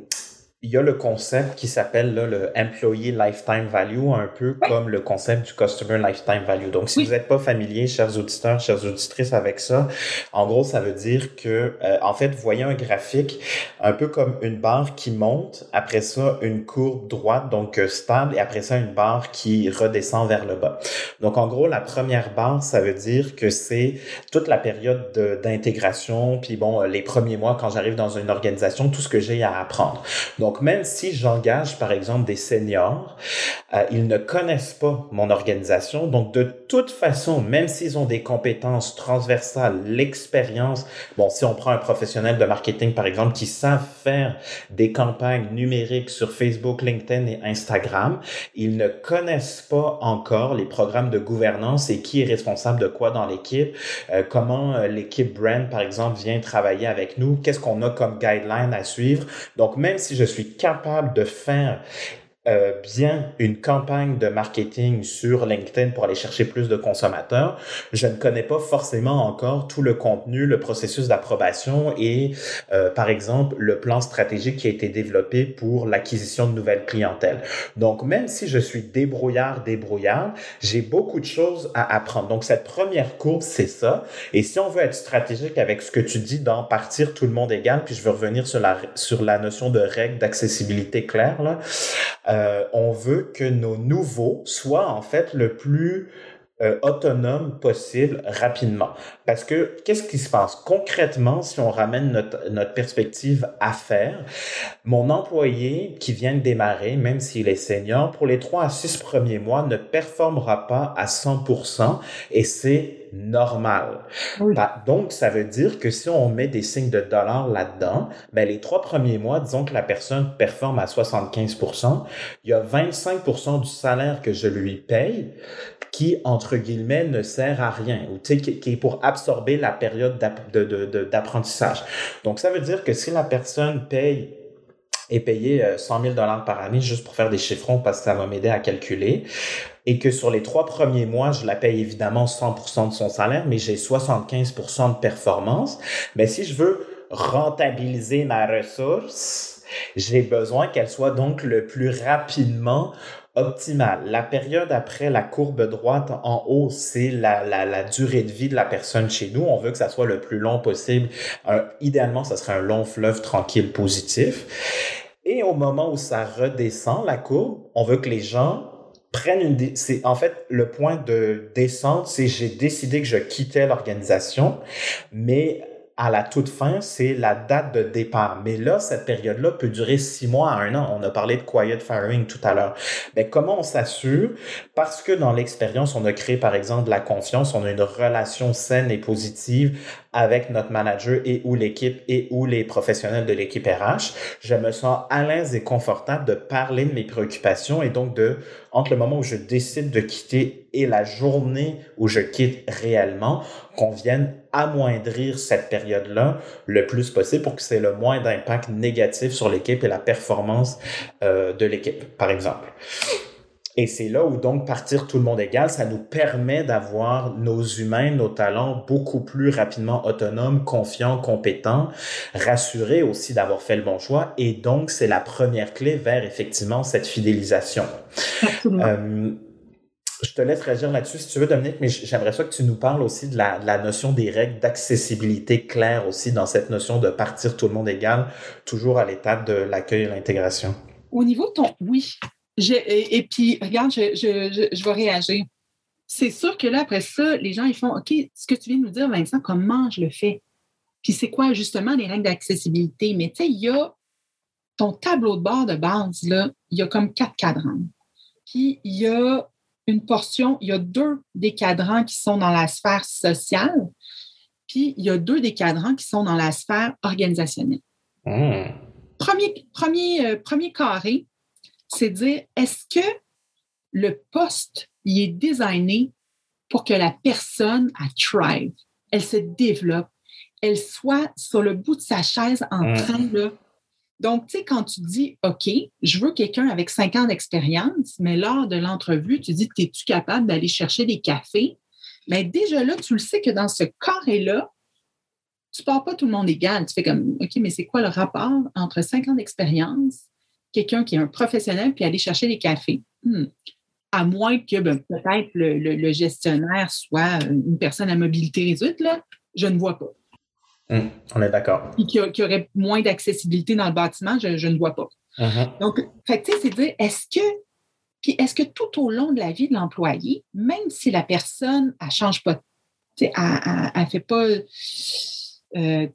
il y a le concept qui s'appelle le Employee Lifetime Value, un peu comme le concept du Customer Lifetime Value. Donc, si vous n'êtes pas familier, chers auditeurs, chères auditrices, avec ça, en gros, ça veut dire que, euh, en fait, vous voyez un graphique un peu comme une barre qui monte, après ça, une courbe droite, donc euh, stable, et après ça, une barre qui redescend vers le bas. Donc, en gros, la première barre, ça veut dire que c'est toute la période d'intégration, puis bon, les premiers mois, quand j'arrive dans une organisation, tout ce que j'ai à apprendre. Donc, donc, même si j'engage, par exemple, des seniors, euh, ils ne connaissent pas mon organisation. Donc, de toute façon, même s'ils ont des compétences transversales, l'expérience, bon, si on prend un professionnel de marketing, par exemple, qui savent faire des campagnes numériques sur Facebook, LinkedIn et Instagram, ils ne connaissent pas encore les programmes de gouvernance et qui est responsable de quoi dans l'équipe, euh, comment euh, l'équipe brand, par exemple, vient travailler avec nous, qu'est-ce qu'on a comme guideline à suivre. Donc, même si je suis capable de faire euh, bien une campagne de marketing sur LinkedIn pour aller chercher plus de consommateurs, je ne connais pas forcément encore tout le contenu, le processus d'approbation et, euh, par exemple, le plan stratégique qui a été développé pour l'acquisition de nouvelles clientèles. Donc, même si je suis débrouillard, débrouillard, j'ai beaucoup de choses à apprendre. Donc, cette première courbe, c'est ça. Et si on veut être stratégique avec ce que tu dis dans partir tout le monde égal, puis je veux revenir sur la, sur la notion de règle d'accessibilité claire, là, on veut que nos nouveaux soient en fait le plus euh, autonome possible rapidement. Parce que qu'est-ce qui se passe? Concrètement si on ramène notre, notre perspective à faire? Mon employé qui vient de démarrer, même s'il est senior, pour les trois à six premiers mois ne performera pas à 100% et c'est normal. Bah, donc, ça veut dire que si on met des signes de dollars là-dedans, ben, les trois premiers mois, disons que la personne performe à 75% il y a 25% du salaire que je lui paye qui, entre guillemets, ne sert à rien ou qui, qui est pour absorber la période d'apprentissage. Donc, ça veut dire que si la personne paye est payé 100 000 dollars par année juste pour faire des chiffrons parce que ça va m'aider à calculer et que sur les trois premiers mois, je la paye évidemment 100% de son salaire, mais j'ai 75% de performance. Mais si je veux rentabiliser ma ressource, j'ai besoin qu'elle soit donc le plus rapidement optimale. La période après la courbe droite en haut, c'est la, la, durée de vie de la personne chez nous. On veut que ça soit le plus long possible. idéalement, ça serait un long fleuve tranquille positif. Et au moment où ça redescend, la courbe, on veut que les gens prennent une... C'est en fait le point de descente, c'est j'ai décidé que je quittais l'organisation, mais à la toute fin, c'est la date de départ. Mais là, cette période-là peut durer six mois à un an. On a parlé de quiet firing tout à l'heure. Mais comment on s'assure? Parce que dans l'expérience, on a créé, par exemple, la confiance, on a une relation saine et positive avec notre manager et ou l'équipe et ou les professionnels de l'équipe RH. Je me sens à l'aise et confortable de parler de mes préoccupations et donc de, entre le moment où je décide de quitter et la journée où je quitte réellement, qu'on vienne amoindrir cette période-là le plus possible pour que c'est le moins d'impact négatif sur l'équipe et la performance euh, de l'équipe, par exemple. Et c'est là où donc partir tout le monde égal, ça nous permet d'avoir nos humains, nos talents beaucoup plus rapidement autonomes, confiants, compétents, rassurés aussi d'avoir fait le bon choix. Et donc, c'est la première clé vers effectivement cette fidélisation. Euh, je te laisse réagir là-dessus si tu veux, Dominique, mais j'aimerais ça que tu nous parles aussi de la, la notion des règles d'accessibilité claire aussi dans cette notion de partir tout le monde égal, toujours à l'étape de l'accueil et l'intégration. Au niveau de ton oui, et, puis, regarde, je, je, je, vais réagir. C'est sûr que là, après ça, les gens, ils font OK, ce que tu viens de nous dire, Vincent, comment je le fais? Puis c'est quoi justement les règles d'accessibilité? Mais tu sais, il y a ton tableau de bord de base, là, il y a comme quatre cadrans. Puis il y a une portion, il y a deux des cadrans qui sont dans la sphère sociale, puis il y a deux des cadrans qui sont dans la sphère organisationnelle. Mmh. Premier, premier, euh, premier carré, c'est dire est-ce que le poste y est designé pour que la personne a thrive, elle se développe, elle soit sur le bout de sa chaise en mmh. train de. Donc, tu sais, quand tu dis OK, je veux quelqu'un avec cinq ans d'expérience, mais lors de l'entrevue, tu dis Es-tu capable d'aller chercher des cafés? Mais déjà là, tu le sais que dans ce carré-là, tu ne pars pas tout le monde égal. Tu fais comme OK, mais c'est quoi le rapport entre cinq ans d'expérience quelqu'un qui est un professionnel puis aller chercher des cafés. Hmm. À moins que ben, peut-être le, gestionnaire soit une personne à mobilité réduite, là, je ne vois pas. Hmm. on est d'accord. Puis qu'il y, aurait moins d'accessibilité dans le bâtiment, je, ne vois pas. Uh-huh. Donc, c'est dire, est-ce que, puis est-ce que tout au long de la vie de l'employé, même si la personne, elle ne change pas, elle ne fait pas euh,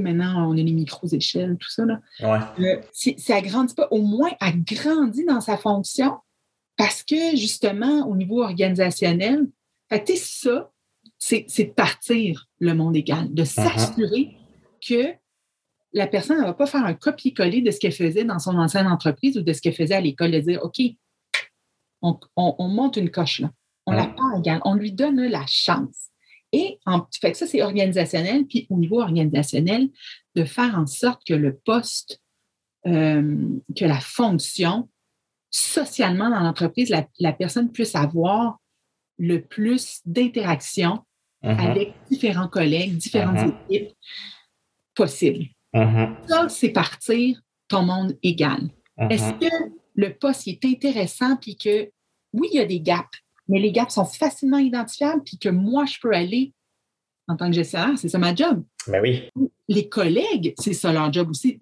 maintenant, on a les micros-échelles, tout ça. Là. Euh, si, elle ne grandit pas, au moins, elle grandit dans sa fonction parce que, justement, au niveau organisationnel, fait, ça, c'est de partir le monde égal, de uh-huh. s'assurer que la personne ne va pas faire un copier-coller de ce qu'elle faisait dans son ancienne entreprise ou de ce qu'elle faisait à l'école, de dire, OK, on, monte une coche là. On la uh-huh. part égale. On lui donne la chance. Et en, fait ça, c'est organisationnel. Puis au niveau organisationnel, de faire en sorte que le poste, euh, que la fonction, socialement dans l'entreprise, la, personne puisse avoir le plus d'interaction mm-hmm. avec différents collègues, différentes mm-hmm. équipes possibles. Mm-hmm. Ça, c'est partir ton monde égal. Est-ce que le poste est intéressant puis que oui, il y a des gaps, mais les gaps sont facilement identifiables, puis que moi, je peux aller en tant que gestionnaire, c'est ça ma job. Mais ben oui. Les collègues, c'est ça leur job aussi.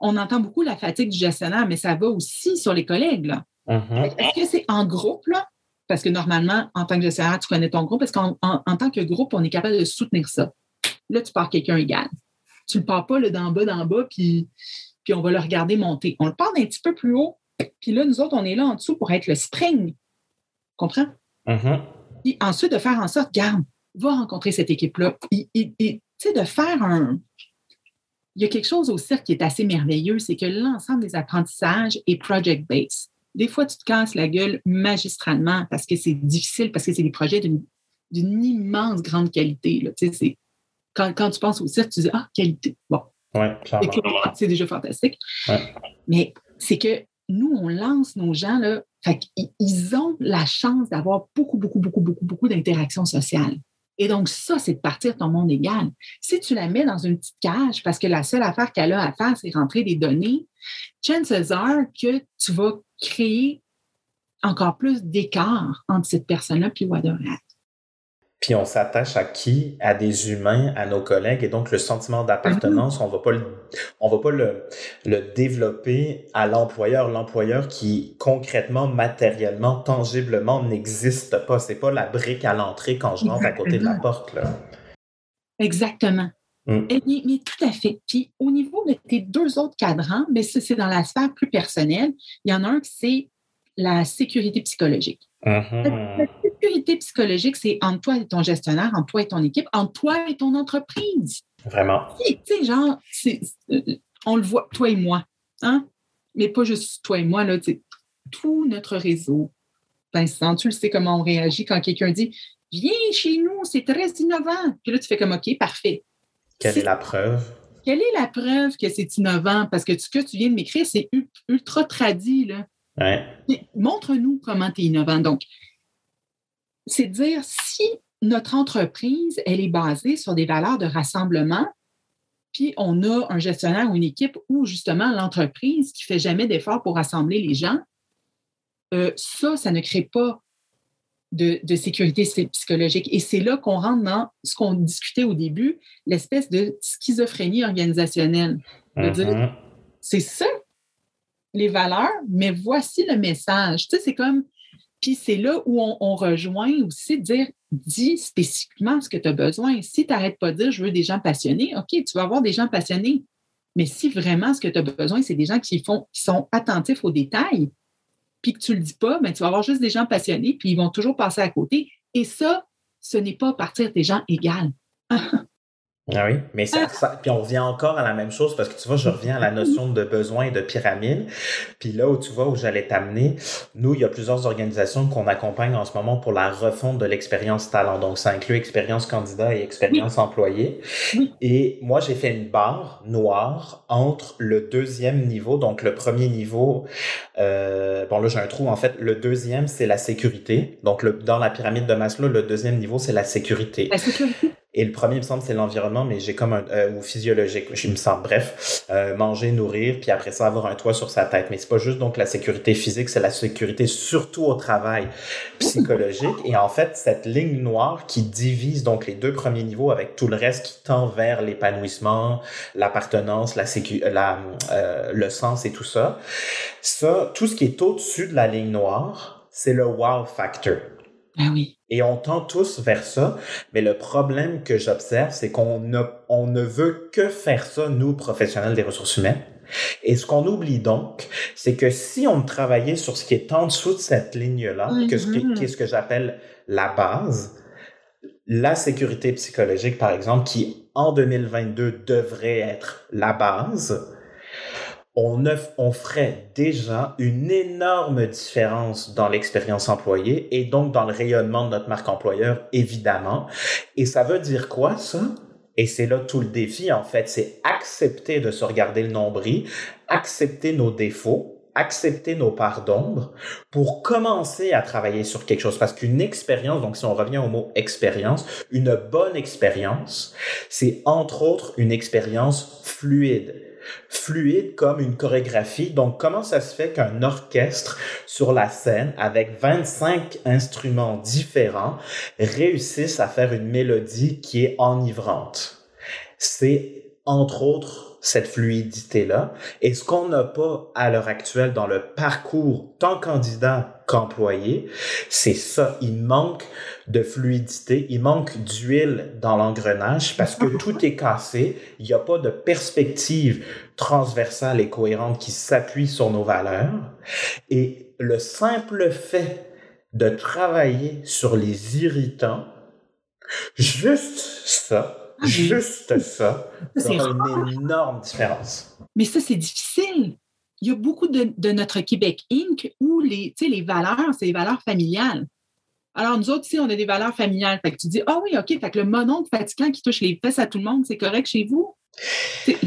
on entend beaucoup la fatigue du gestionnaire, mais ça va aussi sur les collègues. Mm-hmm. Est-ce que c'est en groupe, là? Parce que normalement, en tant que gestionnaire, tu connais ton groupe, parce qu'en tant que groupe, on est capable de soutenir ça. Là, tu pars quelqu'un égal. Tu ne le pars pas d'en bas, d'en bas, puis, puis on va le regarder monter. On le part d'un petit peu plus haut, puis là, nous autres, on est là en dessous pour être le spring Comprends? Mm-hmm. Ensuite, de faire en sorte, garde, va rencontrer cette équipe-là. Et tu sais, de faire un. Il y a quelque chose au cirque qui est assez merveilleux, c'est que l'ensemble des apprentissages est project-based. Des fois, tu te casses la gueule magistralement parce que c'est difficile, parce que c'est des projets d'une immense grande qualité. Là. Tu sais, quand, quand, tu penses au cirque, tu dis Ah, qualité. Bon. Ouais, c'est déjà fantastique. Mais c'est que nous, on lance nos gens, là, ils ont la chance d'avoir beaucoup, beaucoup, beaucoup, beaucoup, beaucoup d'interactions sociales. Et donc, ça, c'est de partir ton monde égal. Si tu la mets dans une petite cage parce que la seule affaire qu'elle a à faire, c'est rentrer des données, chances are que tu vas créer encore plus d'écart entre cette personne-là et Waterhat puis on s'attache à qui? À des humains, à nos collègues, et donc le sentiment d'appartenance, on va pas le, on va pas le, le développer à l'employeur. L'employeur qui concrètement, matériellement, tangiblement n'existe pas. C'est pas la brique à l'entrée quand je rentre à côté de la porte. Là. Exactement. Mm. Eh mais, tout à fait. Puis au niveau de tes deux autres cadrans, mais ça, c'est dans la sphère plus personnelle. Il y en a un qui c'est la sécurité psychologique. Mm-hmm. Sécurité psychologique, c'est entre toi et ton gestionnaire, entre toi et ton équipe, entre toi et ton entreprise. Vraiment. Tu sais, genre, euh, on le voit, toi et moi, hein? Mais pas juste toi et moi, là, tout notre réseau. Vincent, tu le sais comment on réagit quand quelqu'un dit Viens chez nous, c'est très innovant. Puis là, tu fais comme OK, parfait. Quelle est la preuve? Quelle est la preuve que c'est innovant? Parce que ce que tu viens de m'écrire, c'est ultra tradit. Là. Montre-nous comment tu es innovant. Donc, c'est dire si notre entreprise, elle est basée sur des valeurs de rassemblement, puis on a un gestionnaire ou une équipe ou justement l'entreprise qui fait jamais d'efforts pour rassembler les gens, euh, ça, ça ne crée pas de, sécurité psychologique. Et c'est là qu'on rentre dans ce qu'on discutait au début, l'espèce de schizophrénie organisationnelle. Mm-hmm. C'est ça les valeurs, mais voici le message. Tu sais, c'est comme. Puis c'est là où on, rejoint aussi dire dis spécifiquement ce que tu as besoin. Si tu n'arrêtes pas de dire je veux des gens passionnés, OK, tu vas avoir des gens passionnés. Mais si vraiment ce que tu as besoin, c'est des gens qui, sont attentifs aux détails, puis que tu ne le dis pas, mais ben, tu vas avoir juste des gens passionnés, puis ils vont toujours passer à côté. Et ça, ce n'est pas partir des gens égales. (laughs) Ah oui, mais ça, puis on revient encore à la même chose parce que tu vois, je reviens à la notion de besoin et de pyramide. Puis là où tu vois où j'allais t'amener, nous, il y a plusieurs organisations qu'on accompagne en ce moment pour la refonte de l'expérience talent. Donc, ça inclut expérience candidat et expérience employé. Et moi, j'ai fait une barre noire entre le deuxième niveau. Donc, le premier niveau, euh, bon là, j'ai un trou. En fait, le deuxième, c'est la sécurité. Donc, le, dans la pyramide de Maslow, le deuxième niveau, c'est la sécurité. La sécurité Et le premier, il me semble, c'est l'environnement, mais j'ai comme un, euh, ou physiologique, je me sens, bref, euh, manger, nourrir, puis après ça, avoir un toit sur sa tête. Mais c'est pas juste donc la sécurité physique, c'est la sécurité surtout au travail psychologique. Et en fait, cette ligne noire qui divise donc les deux premiers niveaux avec tout le reste qui tend vers l'épanouissement, l'appartenance, la sécu, la, euh, le sens et tout ça. Ça, tout ce qui est au-dessus de la ligne noire, c'est le wow factor. Ah oui. Et on tend tous vers ça, mais le problème que j'observe, c'est qu'on ne, on ne veut que faire ça, nous, professionnels des ressources humaines. Et ce qu'on oublie donc, c'est que si on travaillait sur ce qui est en dessous de cette ligne-là, que ce qui, est ce que j'appelle la base, la sécurité psychologique, par exemple, qui en 2022 devrait être la base, on, on ferait déjà une énorme différence dans l'expérience employée et donc dans le rayonnement de notre marque employeur, évidemment. Et ça veut dire quoi, ça? Et c'est là tout le défi, en fait, c'est accepter de se regarder le nombril, accepter nos défauts, accepter nos parts d'ombre pour commencer à travailler sur quelque chose. Parce qu'une expérience, donc si on revient au mot expérience, une bonne expérience, c'est entre autres une expérience fluide fluide comme une chorégraphie. Donc, comment ça se fait qu'un orchestre sur la scène, avec 25 instruments différents, réussisse à faire une mélodie qui est enivrante? C'est, entre autres, cette fluidité-là. Et ce qu'on n'a pas à l'heure actuelle dans le parcours tant candidat qu'employé, c'est ça. Il manque de fluidité, il manque d'huile dans l'engrenage parce que (laughs) tout est cassé. Il n'y a pas de perspective transversale et cohérente qui s'appuie sur nos valeurs. Et le simple fait de travailler sur les irritants, juste ça, Ah, juste ça, Ça, c'est une énorme différence. Mais ça, c'est difficile. Il y a beaucoup de, de notre Québec Inc. où les, les valeurs, c'est les valeurs familiales. Alors, nous autres, ici, on a des valeurs familiales. Fait que tu dis, ah oui, OK, fait que le mononcle fatigant qui touche les fesses à tout le monde, c'est correct chez vous? C'est-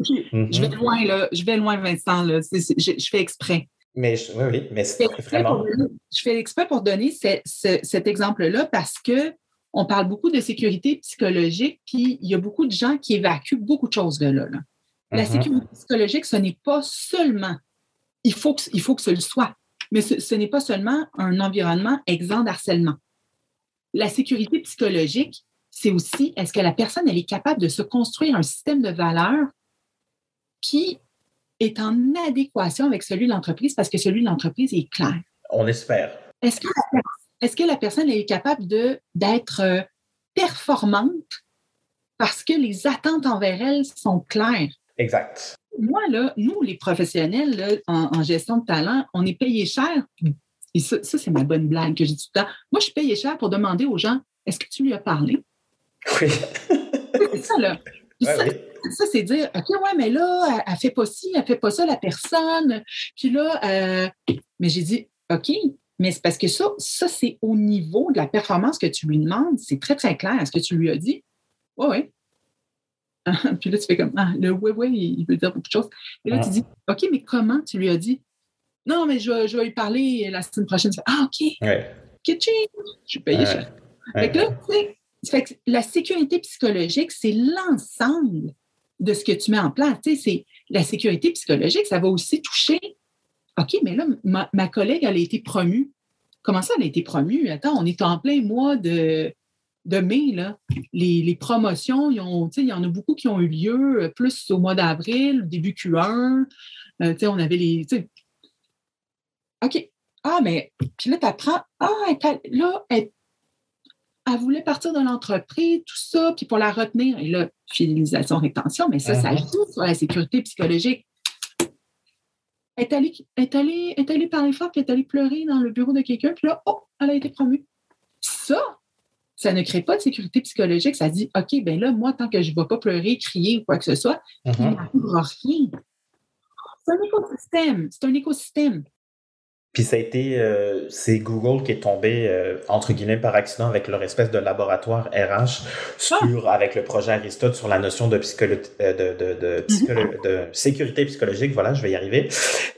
Je vais loin, là. Je vais loin, Vincent, là. C'est- c'est- je, je fais exprès. Mais je- oui, oui, mais c'est vraiment. pour je fais exprès pour donner ce- ce- cet exemple-là parce que on parle beaucoup de sécurité psychologique, puis il y a beaucoup de gens qui évacuent beaucoup de choses de là. là. La Mhm. sécurité psychologique, ce n'est pas seulement, il faut que, il faut que ce le soit, mais ce, ce n'est pas seulement un environnement exempt d'harcèlement. La sécurité psychologique, c'est aussi, est-ce que la personne, elle est capable de se construire un système de valeurs qui est en adéquation avec celui de l'entreprise parce que celui de l'entreprise est clair? On espère. Est-ce que, la- est-ce que la personne est capable de, d'être euh, performante parce que les attentes envers elle sont claires? Exact. Moi, là, nous, les professionnels là, en, en gestion de talent, on est payé cher. Et ça, ça, c'est ma bonne blague que j'ai tout le temps. Moi, je suis payé cher pour demander aux gens est-ce que tu lui as parlé? Oui. C'est ça, là. (laughs) Ouais, ça, oui. ça, c'est dire, OK, ouais, mais là, elle, elle fait pas ci, elle fait pas ça, la personne. Puis là, euh, mais j'ai dit, OK, mais c'est parce que ça, ça, c'est au niveau de la performance que tu lui demandes. C'est très, très clair. Est-ce que tu lui as dit? Oui, oui. (laughs) Puis là, tu fais comme, ah, le oui, oui, il veut dire beaucoup de choses. Et là, Ah. tu dis, OK, mais comment tu lui as dit? Non, mais je, vais- je vais lui parler la semaine prochaine. Fais, ah, OK, Ouais. kitsching, je suis payé Ouais. cher. Ouais. Fait que là, tu sais, fait que la sécurité psychologique, c'est l'ensemble de ce que tu mets en place. Tu sais, c'est la sécurité psychologique, ça va aussi toucher. OK, mais là, ma, ma collègue, elle a été promue. Comment ça, elle a été promue? Attends, on est en plein mois de, de mai, là. Les, les promotions, ils ont, il y en a beaucoup qui ont eu lieu euh, plus au mois d'avril, début Q1. Euh, on avait les. OK. Ah, mais puis là, tu apprends. Ah, elle là, elle, elle voulait partir de l'entreprise, tout ça, puis pour la retenir. Et là, fidélisation, rétention, mais ça, ça Mhm. joue sur la sécurité psychologique. Elle est allée, est allée parler fort, puis elle est allée pleurer dans le bureau de quelqu'un, puis là, oh, elle a été promue. Ça, ça ne crée pas de sécurité psychologique. Ça dit, OK, ben là, moi, tant que je ne vais pas pleurer, crier ou quoi que ce soit, il Mhm. n'arrivera rien. C'est un écosystème. C'est un écosystème. Puis ça a été, euh, c'est Google qui est tombé euh, entre guillemets par accident avec leur espèce de laboratoire RH sur avec le projet Aristote sur la notion de psycholo- euh, de, de, de, psycholo- de sécurité psychologique. Voilà, je vais y arriver.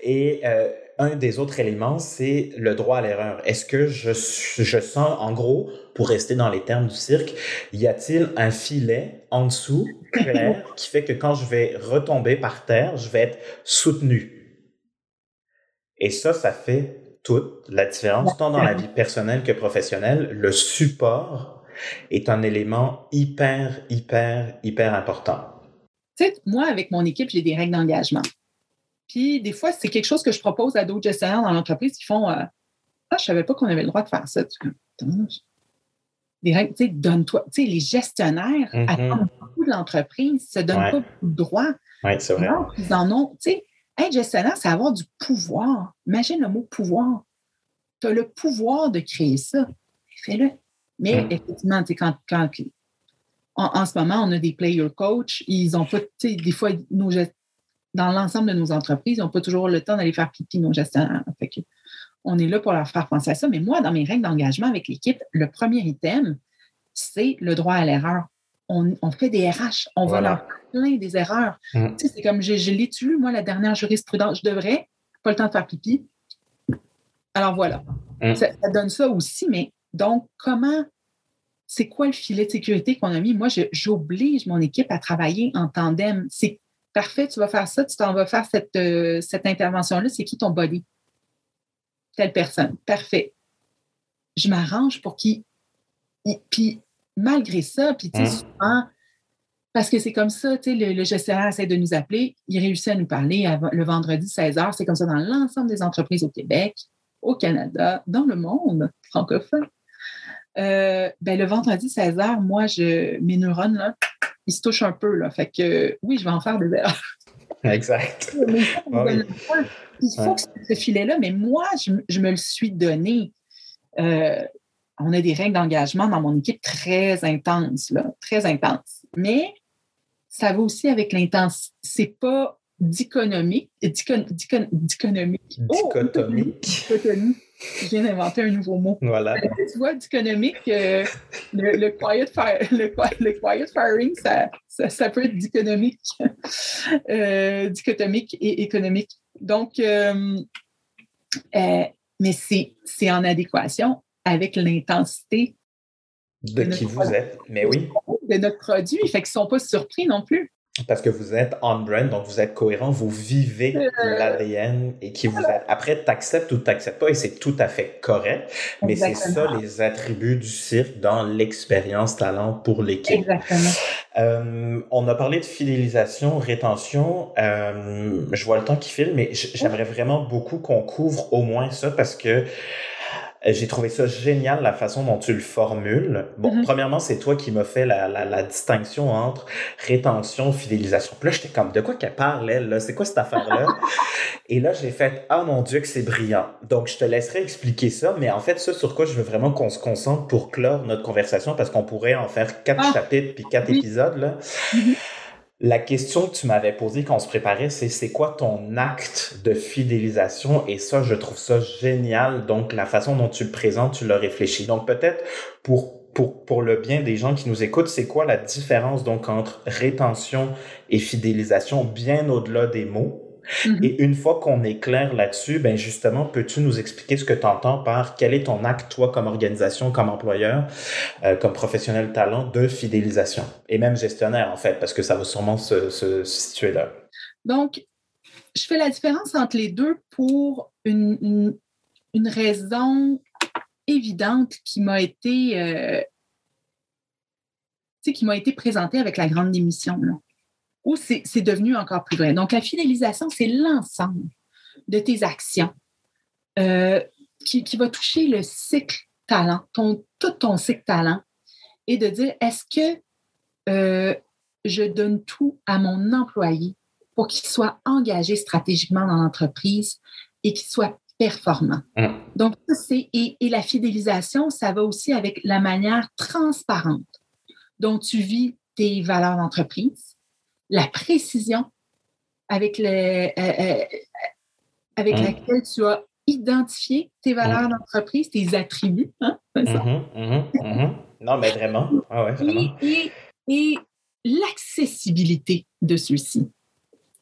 Et euh, un des autres éléments, c'est le droit à l'erreur. Est-ce que je, je sens, en gros, pour rester dans les termes du cirque, y a-t-il un filet en dessous, clair, (laughs) qui fait que quand je vais retomber par terre, je vais être soutenu? Et ça, ça fait toute la différence, tant dans la vie personnelle que professionnelle. Le support est un élément hyper, hyper, hyper important. Tu sais, moi, avec mon équipe, j'ai des règles d'engagement. Puis des fois, c'est quelque chose que je propose à d'autres gestionnaires dans l'entreprise qui font euh, Ah, je ne savais pas qu'on avait le droit de faire ça. Des règles, tu sais, donne-toi. Tu sais, les gestionnaires mm-hmm. attendent beaucoup de l'entreprise, ne se donnent pas beaucoup de droits. Oui, c'est vrai. ils en ont. Tu sais, être gestionnaire, c'est avoir du pouvoir. Imagine le mot pouvoir. Tu as le pouvoir de créer ça. Fais-le. Mais mm. effectivement, tu sais, quand, quand en, ce moment, on a des player coach. Ils ont pas, tu sais, des fois, nos, dans l'ensemble de nos entreprises, ils n'ont pas toujours le temps d'aller faire pipi nos gestionnaires. Fait on est là pour leur faire penser à ça. Mais moi, dans mes règles d'engagement avec l'équipe, le premier item, c'est le droit à l'erreur. On, fait des RH, on va leur faire plein des erreurs. Mm. c'est comme je, je l'ai lu, moi, la dernière jurisprudence? Je devrais, pas le temps de faire pipi. Alors voilà. Mm. Ça, ça, donne ça aussi, mais donc, comment, c'est quoi le filet de sécurité qu'on a mis? Moi, j'oblige mon équipe à travailler en tandem. C'est Parfait, tu vas faire ça, tu t'en vas faire cette, euh, cette intervention-là. C'est qui ton body? Telle personne. Parfait. Je m'arrange pour qu'il. Puis, malgré ça, puis, tu sais, mmh. souvent, parce que c'est comme ça, tu sais, le, gestionnaire essaie de nous appeler, il réussit à nous parler le vendredi 16h. C'est comme ça dans l'ensemble des entreprises au Québec, au Canada, dans le monde francophone. Euh, ben, le vendredi 16h, moi, je, mes neurones, là, ils se touchent un peu. Là. Fait que oui, je vais en faire des erreurs. (laughs) Exact. (laughs) il faut que ce filet-là, mais moi, je, me le suis donné. Euh, on a des règles d'engagement dans mon équipe très intenses, là, très intenses. Mais ça va aussi avec l'intensité. C'est pas dichonomique, dichonomique. Dichotomique. Je viens d'inventer un nouveau mot. Voilà. Euh, tu vois, dichonomique, euh, le, quiet le, quiet firing, ça, ça, peut être dichonomique, (laughs) euh, dichotomique et économique. Donc, mais c'est en adéquation avec l'intensité de, qui vous êtes. Mais oui. De notre produit. Fait qu'ils ne sont pas surpris non plus. Parce que vous êtes on-brand, donc vous êtes cohérent, vous vivez euh, l'ADN et qui vous êtes. Après, t'acceptes ou t'acceptes pas et c'est tout à fait correct. Mais c'est ça les attributs du cirque dans l'expérience talent pour l'équipe. Exactement. Euh, on a parlé de fidélisation, rétention. Euh, je vois le temps qui file, mais j'aimerais vraiment beaucoup qu'on couvre au moins ça parce que j'ai trouvé ça génial la façon dont tu le formules. Bon, mm-hmm. premièrement, c'est toi qui m'as fait la, la, la, distinction entre rétention, fidélisation. Puis là, j'étais comme, de quoi qu'elle parle, elle? Là? C'est quoi cette affaire-là? (laughs) Et là, j'ai fait, ah mon Dieu, que c'est brillant. Donc, je te laisserai expliquer ça. Mais en fait, ce sur quoi je veux vraiment qu'on se concentre pour clore notre conversation, parce qu'on pourrait en faire quatre ah. chapitres puis quatre épisodes, là. La question que tu m'avais posée quand on se préparait, c'est c'est quoi ton acte de fidélisation? Et ça, je trouve ça génial. Donc, la façon dont tu le présentes, tu l'as réfléchi. Donc, peut-être pour pour, pour le bien des gens qui nous écoutent, c'est quoi la différence donc entre rétention et fidélisation bien au-delà des mots? Mm-hmm. Et une fois qu'on est clair là-dessus, ben justement, peux-tu nous expliquer ce que tu entends par quel est ton acte, toi, comme organisation, comme employeur, euh, comme professionnel talent de fidélisation? Et même gestionnaire, en fait, parce que ça va sûrement se, se, situer là. Donc, je fais la différence entre les deux pour une, une, raison évidente qui m'a été euh, qui m'a été présentée avec la grande démission. Là ou c'est devenu encore plus vrai. Donc, la fidélisation, c'est l'ensemble de tes actions euh, qui, va toucher le cycle talent, ton, tout ton cycle talent, et de dire, est-ce que euh, je donne tout à mon employé pour qu'il soit engagé stratégiquement dans l'entreprise et qu'il soit performant? Mmh. Donc, c'est, et, et la fidélisation, ça va aussi avec la manière transparente dont tu vis tes valeurs d'entreprise, la précision avec, le, euh, euh, avec mm. laquelle tu as identifié tes valeurs mm. d'entreprise, tes attributs. Hein, mm-hmm, mm-hmm, mm-hmm. Non, mais vraiment. Ah vraiment. Et, l'accessibilité de ceux-ci.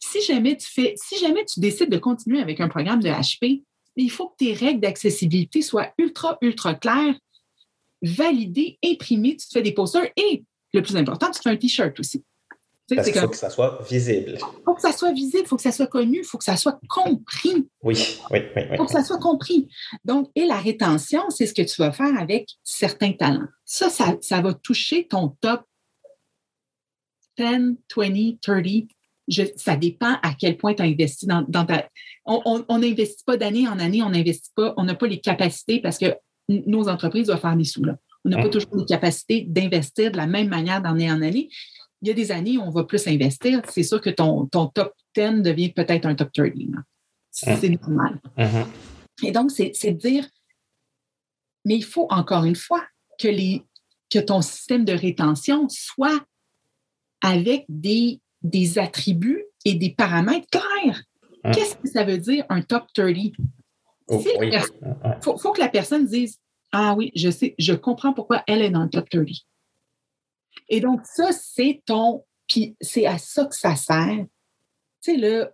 Si jamais tu fais, si jamais tu décides de continuer avec un programme de HP, il faut que tes règles d'accessibilité soient ultra, ultra claires, validées, imprimées. Tu te fais des posters et, le plus important, tu te fais un T-shirt aussi. Parce qu'il faut que ça soit visible. Il faut que ça soit visible, il faut que ça soit connu, il faut que ça soit compris. Oui, oui, oui. Il faut que ça soit compris. Donc, et la rétention, c'est ce que tu vas faire avec certains talents. Ça, ça, va toucher ton top 10, 20, 30. ça dépend à quel point tu as investi dans, ta. On n'investit pas d'année en année, on n'investit pas, on n'a pas les capacités parce que nos entreprises doivent faire des sous. Là. On n'a pas hein? toujours les capacités d'investir de la même manière d'année en année il y a des années où on va plus investir, c'est sûr que ton, ton top 10 devient peut-être un top 30. C'est mm. normal. Mm-hmm. Et donc, c'est de dire, mais il faut encore une fois que, les, que ton système de rétention soit avec des, des attributs et des paramètres clairs. Mm. Qu'est-ce que ça veut dire un top 30? Il faut, faut, que la personne dise Ah oui, je sais, je comprends pourquoi elle est dans le top 30. Et donc, ça, c'est ton. Puis c'est à ça que ça sert. Tu sais, le,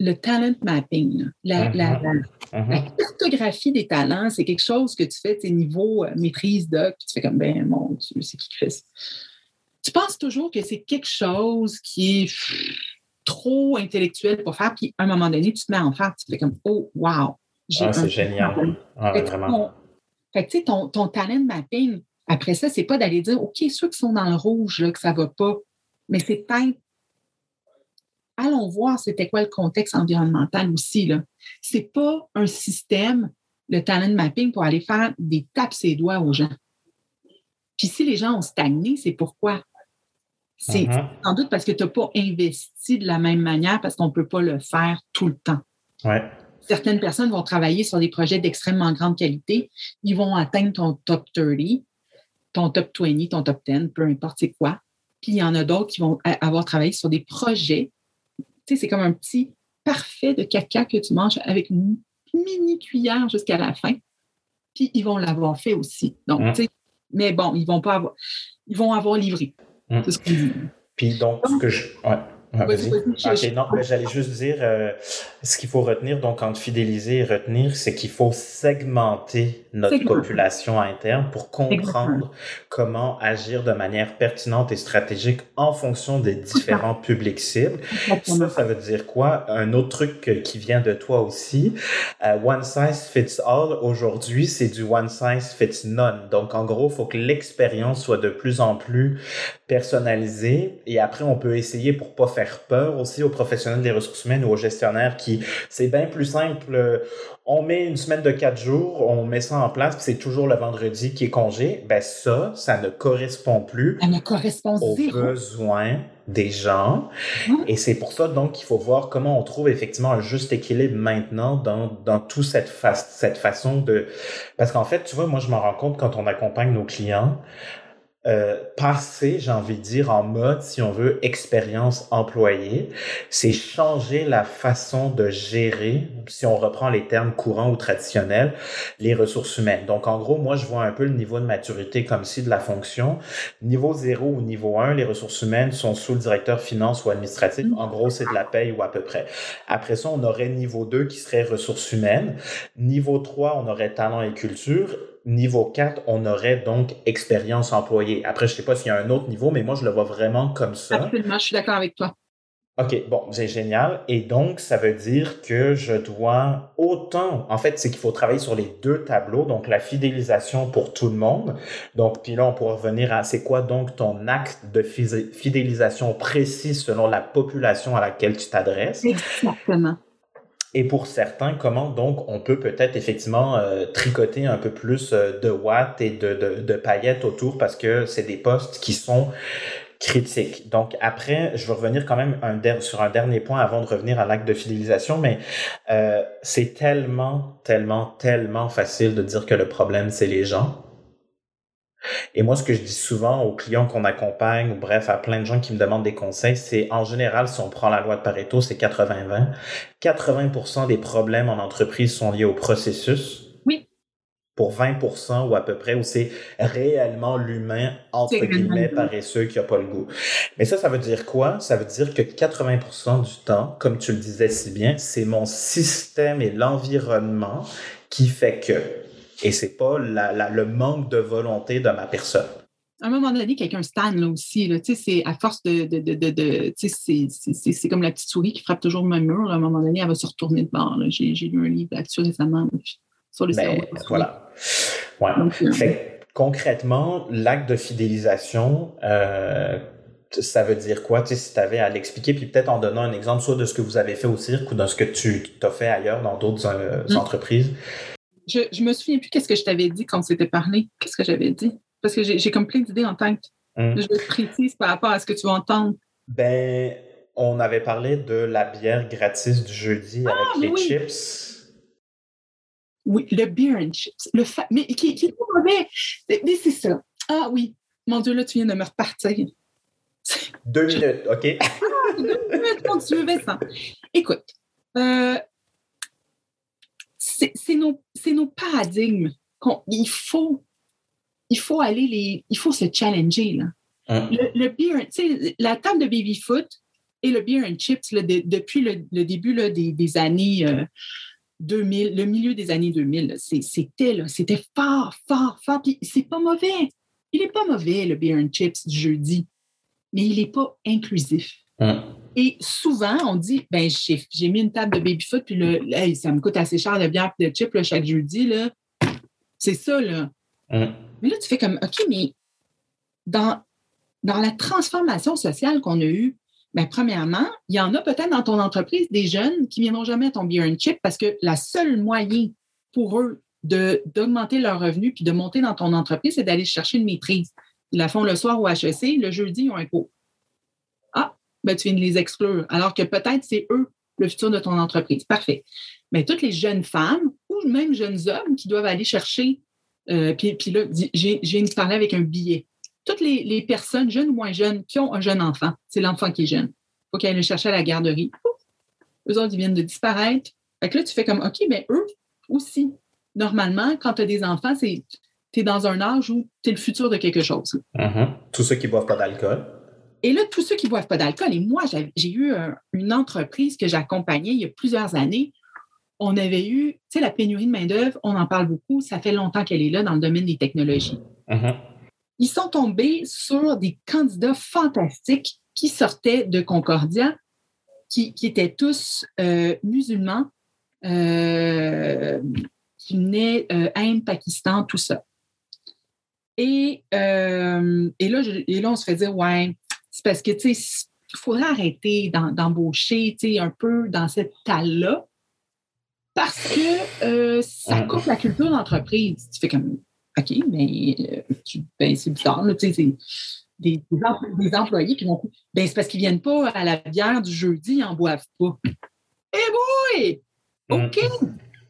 le talent mapping, la, mm-hmm. Mm-hmm. la, cartographie des talents, c'est quelque chose que tu fais, tes niveaux euh, maîtrise de, puis tu fais comme, ben mon Dieu, c'est qui ça? Tu penses toujours que c'est quelque chose qui est trop intellectuel pour faire, puis à un moment donné, tu te mets à en faire, tu fais comme, oh, wow! Ah, c'est génial. Ah, vraiment. fait que, tu sais, ton, ton talent mapping, après ça, c'est pas d'aller dire, OK, ceux qui sont dans le rouge, là, que ça va pas, mais c'est peut-être allons voir c'était quoi le contexte environnemental aussi. Ce n'est pas un système, le talent mapping, pour aller faire des tapes ses doigts aux gens. Puis si les gens ont stagné, c'est pourquoi? C'est mm-hmm. sans doute parce que tu n'as pas investi de la même manière, parce qu'on ne peut pas le faire tout le temps. Certaines personnes vont travailler sur des projets d'extrêmement grande qualité. Ils vont atteindre ton top 30 ton top 20, ton top 10, peu importe c'est quoi. Puis il y en a d'autres qui vont avoir travaillé sur des projets. Tu sais, c'est comme un petit parfait de caca que tu manges avec une mini cuillère jusqu'à la fin. Puis ils vont l'avoir fait aussi. Donc, mmh. tu sais, mais bon, ils vont pas avoir, ils vont avoir livré. Mmh. C'est ce Puis donc, ce que je. Ouais, non, mais j'allais juste dire, euh, ce qu'il faut retenir, donc entre fidéliser et retenir, c'est qu'il faut segmenter notre population interne pour comprendre comment agir de manière pertinente et stratégique en fonction des différents publics cibles. Ça, ça veut dire quoi? Un autre truc qui vient de toi aussi, euh, one size fits all, aujourd'hui, c'est du one size fits none. Donc, en gros, il faut que l'expérience soit de plus en plus personnalisée et après, on peut essayer pour pas faire peur aussi aux professionnels des ressources humaines ou aux gestionnaires qui, c'est bien plus simple. On met une semaine de quatre jours, on met ça en place, puis c'est toujours le vendredi qui est congé. Ben ça, ça ne correspond plus. Ça ne correspond aux besoins des gens. Mmh. Et c'est pour ça donc qu'il faut voir comment on trouve effectivement un juste équilibre maintenant dans, dans toute cette, cette façon de... Parce qu'en fait, tu vois, moi je m'en rends compte quand on accompagne nos clients, euh, passer, j'ai envie de dire, en mode, si on veut, expérience employée. C'est changer la façon de gérer, si on reprend les termes courants ou traditionnels, les ressources humaines. Donc, en gros, moi, je vois un peu le niveau de maturité comme si de la fonction. Niveau 0 ou niveau 1, les ressources humaines sont sous le directeur finance ou administratif. En gros, c'est de la paye ou à peu près. Après ça, on aurait niveau 2 qui serait ressources humaines. Niveau 3, on aurait talent et culture Niveau 4, on aurait donc expérience employée. Après, je sais pas s'il y a un autre niveau, mais moi, je le vois vraiment comme ça. Absolument, je suis d'accord avec toi. OK, bon, c'est génial. Et donc, ça veut dire que je dois autant, en fait, c'est qu'il faut travailler sur les deux tableaux, donc la fidélisation pour tout le monde. Donc, puis là, on pourra revenir à c'est quoi donc ton acte de fidélisation précis selon la population à laquelle tu t'adresses. Exactement. Et pour certains, comment donc on peut peut-être effectivement euh, tricoter un peu plus euh, de watts et de, de, de paillettes autour parce que c'est des postes qui sont critiques. Donc après, je veux revenir quand même un sur un dernier point avant de revenir à l'acte de fidélisation, mais euh, c'est tellement, tellement, tellement facile de dire que le problème, c'est les gens. Et moi, ce que je dis souvent aux clients qu'on accompagne, ou bref, à plein de gens qui me demandent des conseils, c'est en général, si on prend la loi de Pareto, c'est 80-20. 80%, des problèmes en entreprise sont liés au processus. Oui. pour 20% ou à peu près, où c'est réellement l'humain, entre guillemets, paresseux qui n'a pas le goût. Mais ça, ça veut dire quoi? Ça veut dire que 80% du temps, comme tu le disais si bien, c'est mon système et l'environnement qui fait que. Et c'est pas la, le manque de volonté de ma personne. À un moment donné, quelqu'un stanne là aussi. Là, c'est à force de. de, de, de c'est comme la petite souris qui frappe toujours le même mur. à un moment donné, elle va se retourner de bord. J'ai lu un livre là-dessus récemment sur le ben, Voilà. Ouais. Euh, fait, concrètement, l'acte de fidélisation, euh, ça veut dire quoi? Tu sais, si tu avais à l'expliquer, puis peut-être en donnant un exemple soit de ce que vous avez fait au cirque ou de ce que tu as fait ailleurs dans d'autres euh, mm. entreprises. Je, je me souviens plus qu'est-ce que je t'avais dit quand on s'était parlé. Qu'est-ce que j'avais dit? Parce que j'ai comme plein d'idées en tête. Mm. Je précise par rapport à ce que tu vas entendre. Ben, on avait parlé de la bière gratis du jeudi avec ah, les chips. Oui, le beer and chips. Le mais qui, qui est mauvais. Mais c'est ça. Ah oui. Mon Dieu, là, tu viens de me repartir. Deux minutes, OK? Deux minutes, mon Dieu, Vincent. Écoute, euh, c'est nos, nos, paradigmes. Il faut, il faut aller les. Il faut se challenger, là. Hein? Le, beer, la table de baby-foot et le beer and chips, depuis le, début là, des, des, années. Euh, 2000, le milieu des années 2000, c'était c'était fort, fort, fort. Puis c'est pas mauvais. Il n'est pas mauvais, le beer and chips du jeudi, mais il n'est pas inclusif. Hein? Et souvent, on dit, ben j'ai mis une table de baby-foot, puis le, ça me coûte assez cher de bière et de chips chaque jeudi. Là. C'est ça, là. Hein. Mais là, tu fais comme, OK, mais dans, dans la transformation sociale qu'on a eue, Bien, premièrement, il y en a peut-être dans ton entreprise des jeunes qui ne viendront jamais à ton beer and chip parce que la seule moyen pour eux d'augmenter leurs revenus puis de monter dans ton entreprise, c'est d'aller chercher une maîtrise. Ils la font le soir au HEC, le jeudi, ils ont un cours. Ben, tu viens de les exclure, alors que peut-être c'est eux le futur de ton entreprise. Parfait. Mais toutes les jeunes femmes ou même jeunes hommes qui doivent aller chercher, euh, puis, là, j'ai de parler avec un billet toutes les, personnes, jeunes ou moins jeunes, qui ont un jeune enfant, c'est l'enfant qui est jeune. Il faut aillent le chercher à la garderie. Eux autres, ils viennent de disparaître. Fait que là, tu fais comme, OK, mais eux aussi. Normalement, quand tu as des enfants, c'est tu es dans un âge où tu es le futur de quelque chose. Mm-hmm. Tous ceux qui ne boivent pas d'alcool. Et là, tous ceux qui ne boivent pas d'alcool, et moi, j'ai eu une entreprise que j'accompagnais il y a plusieurs années. On avait eu, tu sais, la pénurie de main-d'œuvre, on en parle beaucoup, ça fait longtemps qu'elle est là dans le domaine des technologies. Mm-hmm ils sont tombés sur des candidats fantastiques qui sortaient de Concordia, qui, étaient tous euh, musulmans, euh, qui venaient euh, Inde, Pakistan, tout ça. Et, euh, et, là, et là, on se fait dire, ouais, c'est parce que, tu sais, il faudrait arrêter d'embaucher, tu sais, un peu dans cette talle-là, parce que ça coupe la culture d'entreprise. Tu fais comme, OK, mais euh, ben, c'est bizarre. tu sais, c'est des, des, employés qui vont. Ben, c'est parce qu'ils ne viennent pas à la bière du jeudi, ils n'en boivent pas. Eh boy! Mm. OK!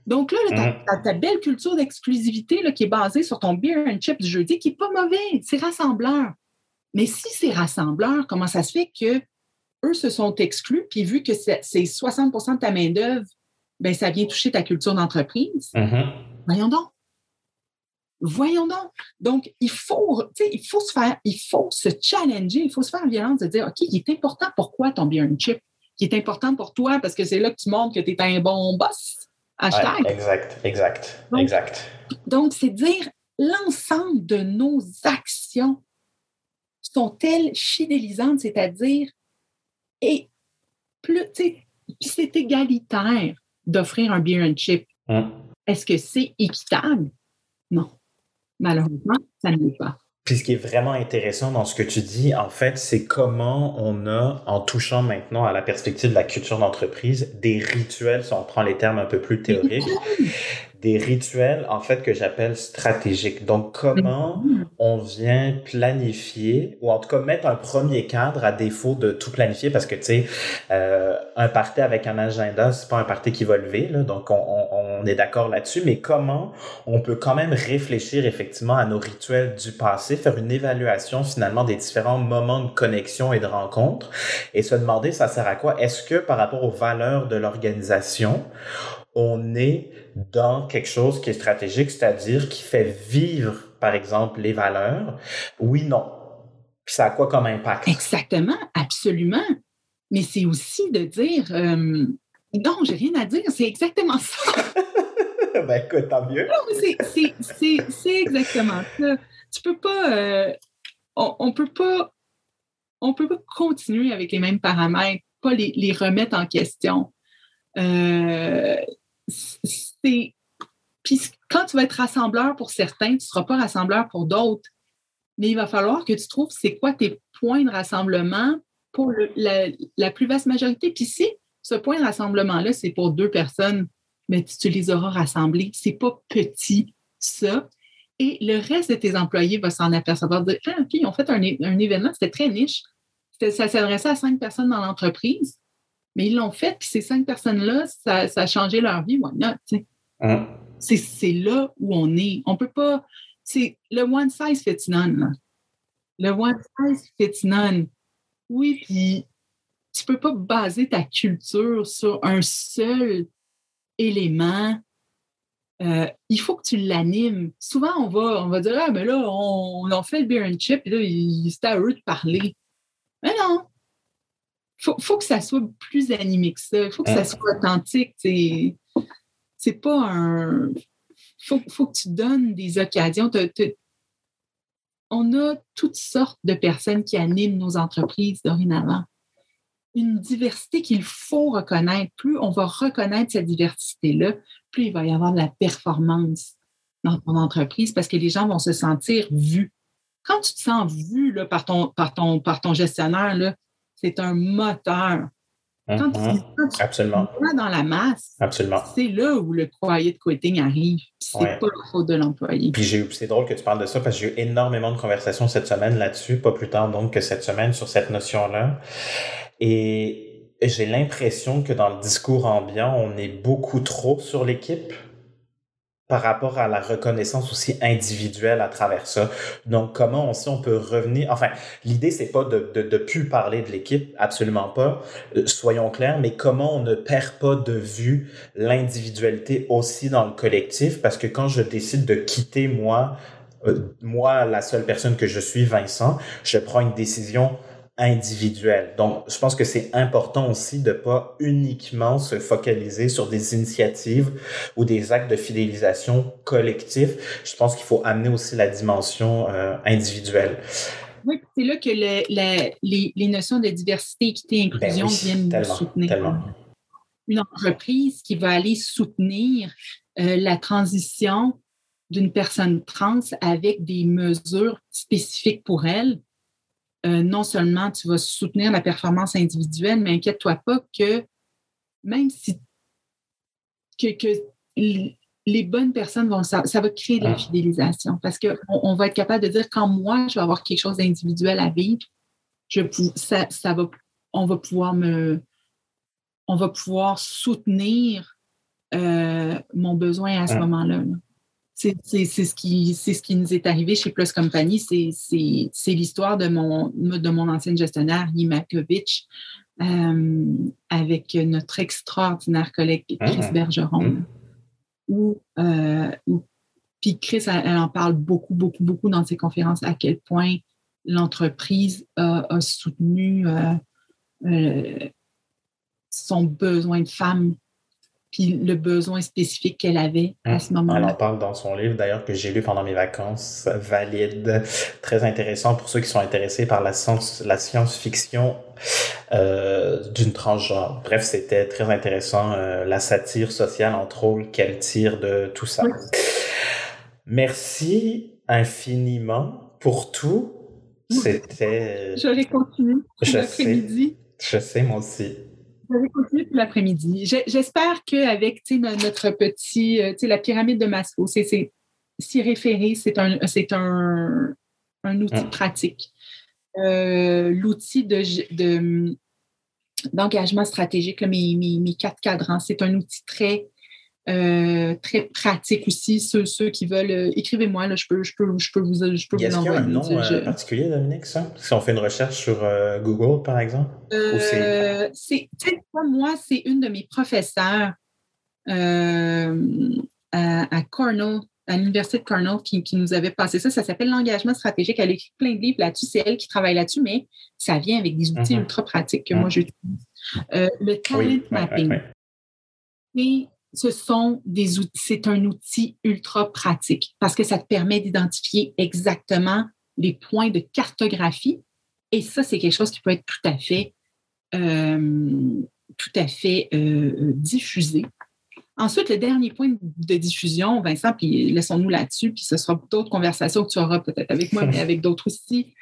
Donc là, mm. ta, belle culture d'exclusivité qui est basée sur ton beer and chip du jeudi, qui n'est pas mauvais, c'est rassembleur. Mais si c'est rassembleur, comment ça se fait que eux se sont exclus, puis vu que c'est 60% de ta main-d'œuvre, ben, ça vient toucher ta culture d'entreprise? Mm-hmm. Voyons donc. Voyons donc. Donc, il faut, il faut se faire, il faut se challenger, il faut se faire violence de dire, OK, il est important pourquoi ton beer chip? Qui est important pour toi parce que c'est là que tu montres que tu es un bon boss? Hashtag. exact, exact, exact. Donc, c'est dire l'ensemble de nos actions sont-elles fidélisantes, c'est-à-dire, et plus, c'est égalitaire d'offrir un beer and chip. Hum. Est-ce que c'est équitable? Non. Malheureusement, ça ne l'est pas. Puis ce qui est vraiment intéressant dans ce que tu dis, en fait, c'est comment on a, en touchant maintenant à la perspective de la culture d'entreprise, des rituels, si on prend les termes un peu plus théoriques, des rituels, en fait, que j'appelle stratégiques. Donc, comment mm-hmm. on vient planifier, ou en tout cas mettre un premier cadre à défaut de tout planifier, parce que, tu sais, euh, un party avec un agenda, c'est pas un party qui va lever, là, donc on, on, on est d'accord là-dessus, mais comment on peut quand même réfléchir effectivement à nos rituels du passé, faire une évaluation finalement des différents moments de connexion et de rencontre, et se demander ça sert à quoi? Est-ce que par rapport aux valeurs de l'organisation, on est dans quelque chose qui est stratégique, c'est-à-dire qui fait vivre, par exemple, les valeurs. Oui, non. Puis ça a quoi comme impact? Exactement, absolument. Mais c'est aussi de dire euh, non, j'ai rien à dire, c'est exactement ça. (laughs) ben écoute, tant mieux. c'est exactement ça. Tu peux pas. Euh, on, on, peut pas. On peut pas continuer avec les mêmes paramètres, pas les, les remettre en question. Euh, c'est. Puis quand tu vas être rassembleur pour certains, tu ne seras pas rassembleur pour d'autres. Mais il va falloir que tu trouves c'est quoi tes points de rassemblement pour la, plus vaste majorité. Puis si ce point de rassemblement-là, c'est pour deux personnes, mais tu, les auras rassemblés. C'est pas petit, ça. Et le reste de tes employés va s'en apercevoir. Dire, ah, OK, ils ont fait un, événement, c'était très niche. Ça s'adressait à cinq personnes dans l'entreprise, mais ils l'ont fait, puis ces cinq personnes-là, ça, a changé leur vie. Hein? C'est là où on est. On peut pas. C'est le one size fits none. Le one size fits none. Oui, puis tu peux pas baser ta culture sur un seul élément. Euh, il faut que tu l'animes. Souvent, on va, on va dire Ah, mais là, on, on fait le beer and chip, et là, c'est à eux de parler. Mais non! Il faut, que ça soit plus animé que ça. Il faut que ça soit authentique. C'est pas un. Il faut, que tu donnes des occasions. on a toutes sortes de personnes qui animent nos entreprises dorénavant une diversité qu'il faut reconnaître. Plus on va reconnaître cette diversité-là, plus il va y avoir de la performance dans ton entreprise parce que les gens vont se sentir vus. Quand tu te sens vu par ton gestionnaire, c'est un moteur. Quand tu, quand Absolument. dans la masse, c'est là où le quiet quitting arrive. C'est n'est pas la faute de l'employé. Puis c'est drôle que tu parles de ça parce que j'ai eu énormément de conversations cette semaine là-dessus, pas plus tard donc que cette semaine sur cette notion-là. Et j'ai l'impression que dans le discours ambiant, on est beaucoup trop sur l'équipe par rapport à la reconnaissance aussi individuelle à travers ça. Donc, comment aussi on peut revenir... Enfin, l'idée, c'est pas de, de, de plus parler de l'équipe, absolument pas, euh, soyons clairs, mais comment on ne perd pas de vue l'individualité aussi dans le collectif, parce que quand je décide de quitter moi, euh, moi, la seule personne que je suis, Vincent, je prends une décision individuelle. Donc, je pense que c'est important aussi de pas uniquement se focaliser sur des initiatives ou des actes de fidélisation collectifs. Je pense qu'il faut amener aussi la dimension euh, individuelle. Oui, c'est là que les, les, notions de diversité, équité, inclusion ben viennent nous soutenir. Une entreprise qui va aller soutenir euh, la transition d'une personne trans avec des mesures spécifiques pour elle, euh, non seulement tu vas soutenir la performance individuelle, mais inquiète-toi pas que même si que, les bonnes personnes vont ça, ça va créer de la ah. fidélisation parce qu'on on va être capable de dire quand moi je vais avoir quelque chose d'individuel à vivre, je, ça, ça va, on va pouvoir me on va pouvoir soutenir euh, mon besoin à ce ah. moment-là. là c'est ce, qui, ce qui nous est arrivé chez Plus Company. C'est l'histoire de mon, de mon ancienne gestionnaire, Yimakovic, euh, avec notre extraordinaire collègue Chris ah. Bergeron. Où, euh, puis Chris, elle, en parle beaucoup, beaucoup, beaucoup dans ses conférences, à quel point l'entreprise a, soutenu euh, son besoin de femmes puis le besoin spécifique qu'elle avait à ce moment-là. Elle en parle dans son livre, d'ailleurs, que j'ai lu pendant mes vacances, Valide, très intéressant pour ceux qui sont intéressés par la science, la science-fiction euh, d'une transgenre. Bref, c'était très intéressant, euh, la satire sociale, entre autres, qu'elle tire de tout ça. Merci infiniment pour tout. C'était... J'aurais continué l'après-midi. Je sais, moi aussi. Continuer l'après-midi. J'espère qu'avec notre petit, euh, la pyramide de Maslow, c'est s'y référer, c'est un, un, un outil ah. pratique. Euh, l'outil de, d'engagement stratégique, mes, mes, quatre cadrans, c'est un outil très euh, très pratique aussi. Ceux, ceux qui veulent, euh, écrivez-moi, je peux, je peux, je peux vous, je peux vous envoyer. Est-ce qu'il y a un nom euh, particulier, Dominique, ça? Si on fait une recherche sur Google, par exemple? c'est, moi, c'est une de mes professeurs à, Cornell, à l'Université de Cornell, qui, nous avait passé ça. Ça s'appelle l'engagement stratégique. Elle écrit plein de livres là-dessus. C'est elle qui travaille là-dessus, mais ça vient avec des outils mm-hmm. ultra pratiques que moi, mm-hmm. j'utilise. Le talent mapping. Ce sont des outils, c'est un outil ultra pratique parce que ça te permet d'identifier exactement les points de cartographie. Et ça, c'est quelque chose qui peut être tout à fait, euh, tout à fait euh, diffusé. Ensuite, le dernier point de diffusion, Vincent, puis laissons-nous là-dessus, puis ce sera d'autres conversations que tu auras peut-être avec moi, mais avec d'autres aussi.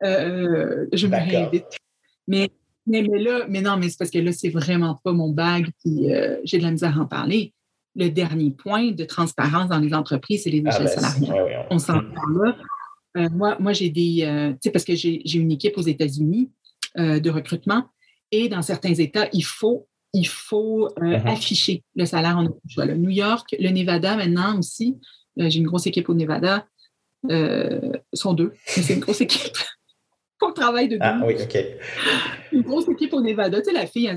je me réinvite. Mais mais, là, mais non, mais c'est parce que là, c'est vraiment pas mon bag, puis euh, j'ai de la misère à en parler. Le dernier point de transparence dans les entreprises, c'est les ah, échelles ben, salariales. on s'en parle là. Euh, moi, moi j'ai des. Euh, tu sais, parce que j'ai une équipe aux États-Unis de recrutement et dans certains États, il faut, il faut mm-hmm. afficher le salaire en choix. New York, le Nevada maintenant aussi. j'ai une grosse équipe au Nevada. sont deux, mais c'est une grosse (laughs) équipe on travaille de Ah oui, OK. Une grosse équipe au Nevada. Tu sais, la fille,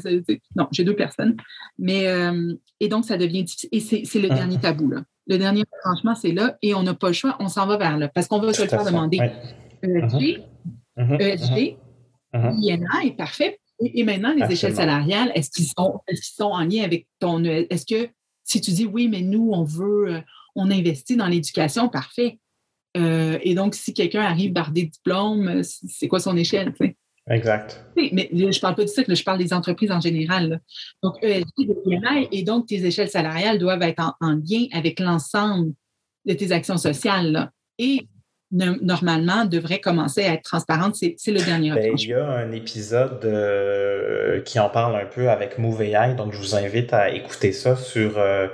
non, j'ai deux personnes. Mais, euh, et donc, ça devient difficile. Et c'est le dernier tabou, là. Le dernier franchement, c'est là. Et on n'a pas le choix, on s'en va vers là. Parce qu'on va se le faire demander. ESG, ESG, INA est parfait. Et, maintenant, les échelles salariales, est-ce qu'ils sont, est sont en lien avec ton. Est-ce que si tu dis oui, mais nous, on veut, euh, on investit dans l'éducation, parfait. Euh, et donc, si quelqu'un arrive par des diplômes, c'est quoi son échelle? Exact. mais je ne parle pas de ça, je parle des entreprises en général. Donc, ESG, et donc tes échelles salariales doivent être en, lien avec l'ensemble de tes actions sociales. Et normalement, devrait commencer à être transparente. C'est le dernier ben, Il y a un épisode euh, qui en parle un peu avec Move AI, donc je vous invite à écouter ça sur euh,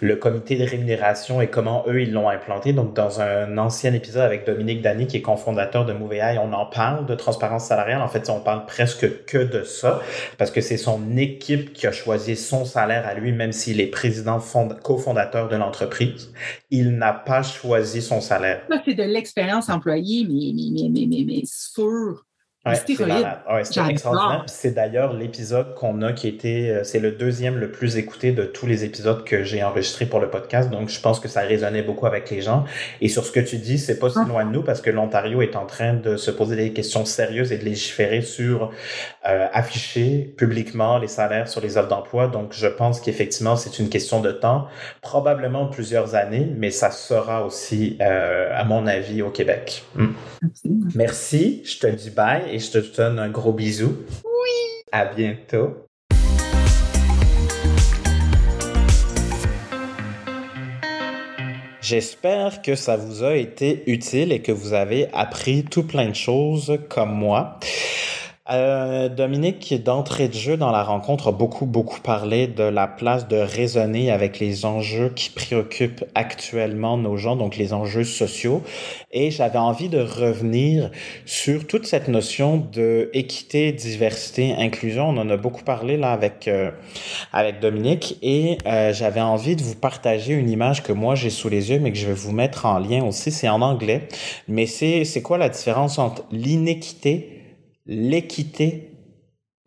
le comité de rémunération et comment eux, ils l'ont implanté. Donc, dans un ancien épisode avec Dominique Dany, qui est cofondateur de Move AI, on en parle de transparence salariale. En fait, on parle presque que de ça, parce que c'est son équipe qui a choisi son salaire à lui, même s'il est président cofondateur de l'entreprise. Il n'a pas choisi son salaire. c'est de l'expérience expérience employée, mais, mais, mais, mais, mais sur Ouais, c'est extraordinaire. C'est d'ailleurs l'épisode qu'on a qui était, euh, c'est le deuxième le plus écouté de tous les épisodes que j'ai enregistrés pour le podcast. Donc, je pense que ça résonnait beaucoup avec les gens. Et sur ce que tu dis, c'est pas si ah. loin de nous parce que l'Ontario est en train de se poser des questions sérieuses et de légiférer sur euh, afficher publiquement les salaires sur les offres d'emploi. Donc, je pense qu'effectivement, c'est une question de temps, probablement plusieurs années, mais ça sera aussi, euh, à mon avis, au Québec. Hmm. Merci. Je te dis bye et je te donne un gros bisou. Oui. À bientôt. J'espère que ça vous a été utile et que vous avez appris tout plein de choses comme moi. Euh, Dominique, d'entrée de jeu dans la rencontre, a beaucoup, beaucoup parlé de la place de raisonner avec les enjeux qui préoccupent actuellement nos gens, donc les enjeux sociaux. Et j'avais envie de revenir sur toute cette notion de équité, diversité, inclusion. On en a beaucoup parlé là avec, euh, avec Dominique et euh, j'avais envie de vous partager une image que moi j'ai sous les yeux, mais que je vais vous mettre en lien aussi. C'est en anglais, mais c'est, c'est quoi la différence entre l'inéquité l'équité,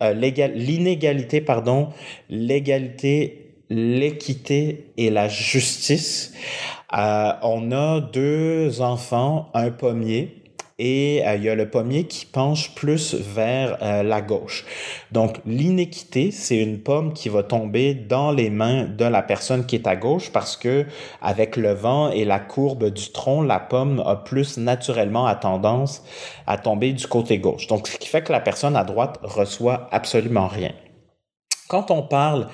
euh, l'inégalité, pardon, l'égalité, l'équité et la justice. Euh, on a deux enfants, un pommier et euh, il y a le pommier qui penche plus vers euh, la gauche. Donc l'inéquité, c'est une pomme qui va tomber dans les mains de la personne qui est à gauche parce que avec le vent et la courbe du tronc, la pomme a plus naturellement à tendance à tomber du côté gauche. Donc ce qui fait que la personne à droite reçoit absolument rien. Quand on parle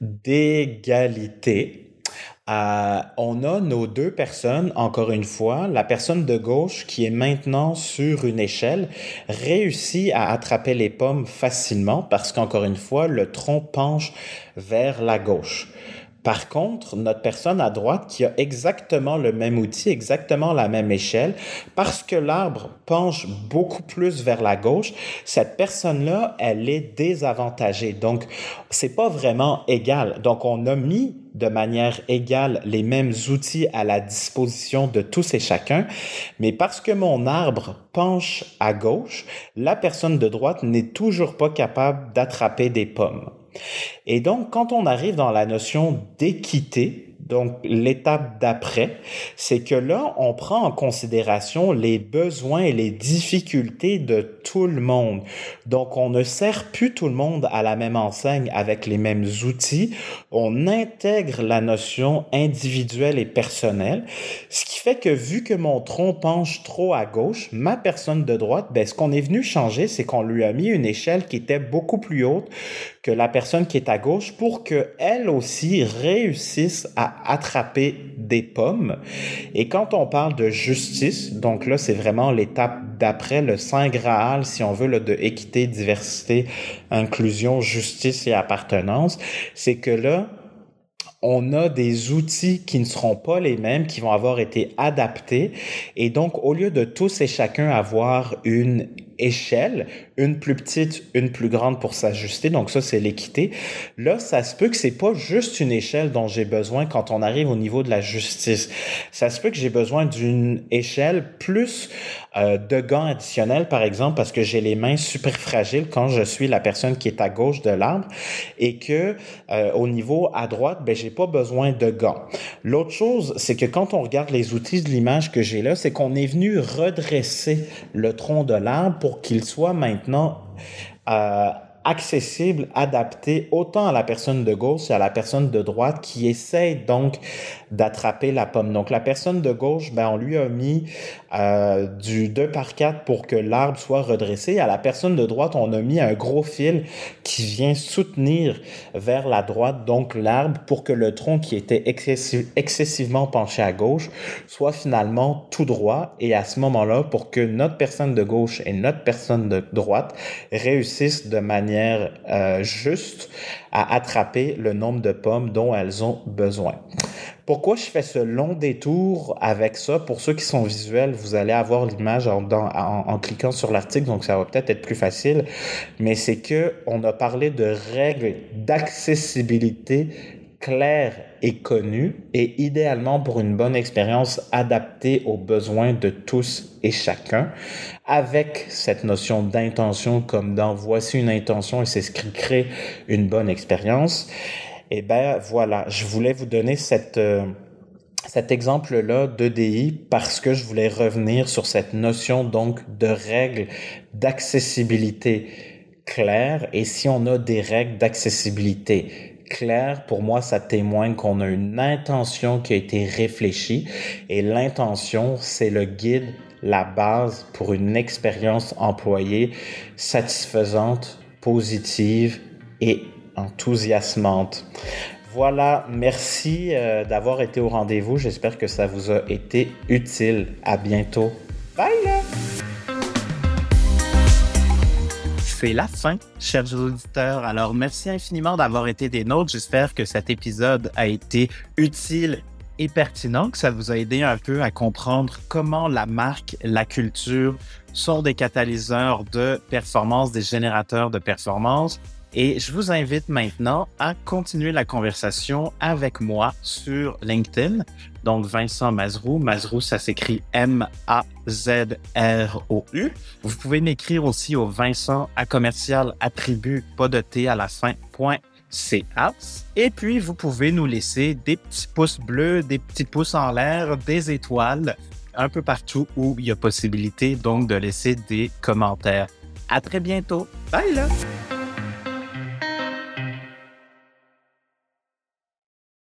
d'égalité, euh, on a nos deux personnes, encore une fois, la personne de gauche qui est maintenant sur une échelle réussit à attraper les pommes facilement parce qu'encore une fois, le tronc penche vers la gauche. Par contre, notre personne à droite qui a exactement le même outil, exactement la même échelle, parce que l'arbre penche beaucoup plus vers la gauche, cette personne-là, elle est désavantagée. Donc, c'est pas vraiment égal. Donc, on a mis de manière égale les mêmes outils à la disposition de tous et chacun, mais parce que mon arbre penche à gauche, la personne de droite n'est toujours pas capable d'attraper des pommes. Et donc, quand on arrive dans la notion d'équité, donc, l'étape d'après, c'est que là, on prend en considération les besoins et les difficultés de tout le monde. Donc, on ne sert plus tout le monde à la même enseigne avec les mêmes outils. On intègre la notion individuelle et personnelle, ce qui fait que vu que mon tronc penche trop à gauche, ma personne de droite, ben, ce qu'on est venu changer, c'est qu'on lui a mis une échelle qui était beaucoup plus haute que la personne qui est à gauche pour qu'elle aussi réussisse à attraper des pommes. Et quand on parle de justice, donc là, c'est vraiment l'étape d'après, le Saint Graal, si on veut, là, de équité, diversité, inclusion, justice et appartenance, c'est que là, on a des outils qui ne seront pas les mêmes, qui vont avoir été adaptés. Et donc, au lieu de tous et chacun avoir une échelle, une plus petite, une plus grande pour s'ajuster. Donc ça, c'est l'équité. Là, ça se peut que c'est pas juste une échelle dont j'ai besoin quand on arrive au niveau de la justice. Ça se peut que j'ai besoin d'une échelle plus euh, de gants additionnels, par exemple, parce que j'ai les mains super fragiles quand je suis la personne qui est à gauche de l'arbre et que euh, au niveau à droite, ben j'ai pas besoin de gants. L'autre chose, c'est que quand on regarde les outils de l'image que j'ai là, c'est qu'on est venu redresser le tronc de l'arbre pour pour qu'il soit maintenant euh, accessible, adapté autant à la personne de gauche et à la personne de droite qui essaie donc d'attraper la pomme. Donc la personne de gauche, ben, on lui a mis euh, du 2 par 4 pour que l'arbre soit redressé. À la personne de droite, on a mis un gros fil qui vient soutenir vers la droite, donc l'arbre, pour que le tronc qui était excessivement penché à gauche soit finalement tout droit. Et à ce moment-là, pour que notre personne de gauche et notre personne de droite réussissent de manière euh, juste à attraper le nombre de pommes dont elles ont besoin. Pourquoi je fais ce long détour avec ça? Pour ceux qui sont visuels, vous allez avoir l'image en, en, cliquant sur l'article, donc ça va peut-être être plus facile. Mais c'est que on a parlé de règles d'accessibilité claires et connues et idéalement pour une bonne expérience adaptée aux besoins de tous et chacun avec cette notion d'intention comme dans voici une intention et c'est ce qui crée une bonne expérience. Eh ben voilà, je voulais vous donner cette, euh, cet exemple-là d'EDI parce que je voulais revenir sur cette notion donc de règles d'accessibilité claires. Et si on a des règles d'accessibilité claires, pour moi, ça témoigne qu'on a une intention qui a été réfléchie. Et l'intention, c'est le guide, la base pour une expérience employée satisfaisante, positive et enthousiasmante. Voilà, merci euh, d'avoir été au rendez-vous. J'espère que ça vous a été utile. À bientôt. Bye C'est la fin, chers auditeurs. Alors, merci infiniment d'avoir été des nôtres. J'espère que cet épisode a été utile et pertinent, que ça vous a aidé un peu à comprendre comment la marque, la culture sont des catalyseurs de performance, des générateurs de performance et je vous invite maintenant à continuer la conversation avec moi sur LinkedIn. Donc, Vincent Mazrou. Mazrou, ça s'écrit M-A-Z-R-O-U. Vous pouvez m'écrire aussi au Vincent à commercial attribut, pas de T à la fin, point. Et puis, vous pouvez nous laisser des petits pouces bleus, des petits pouces en l'air, des étoiles, un peu partout où il y a possibilité donc de laisser des commentaires. À très bientôt. Bye là!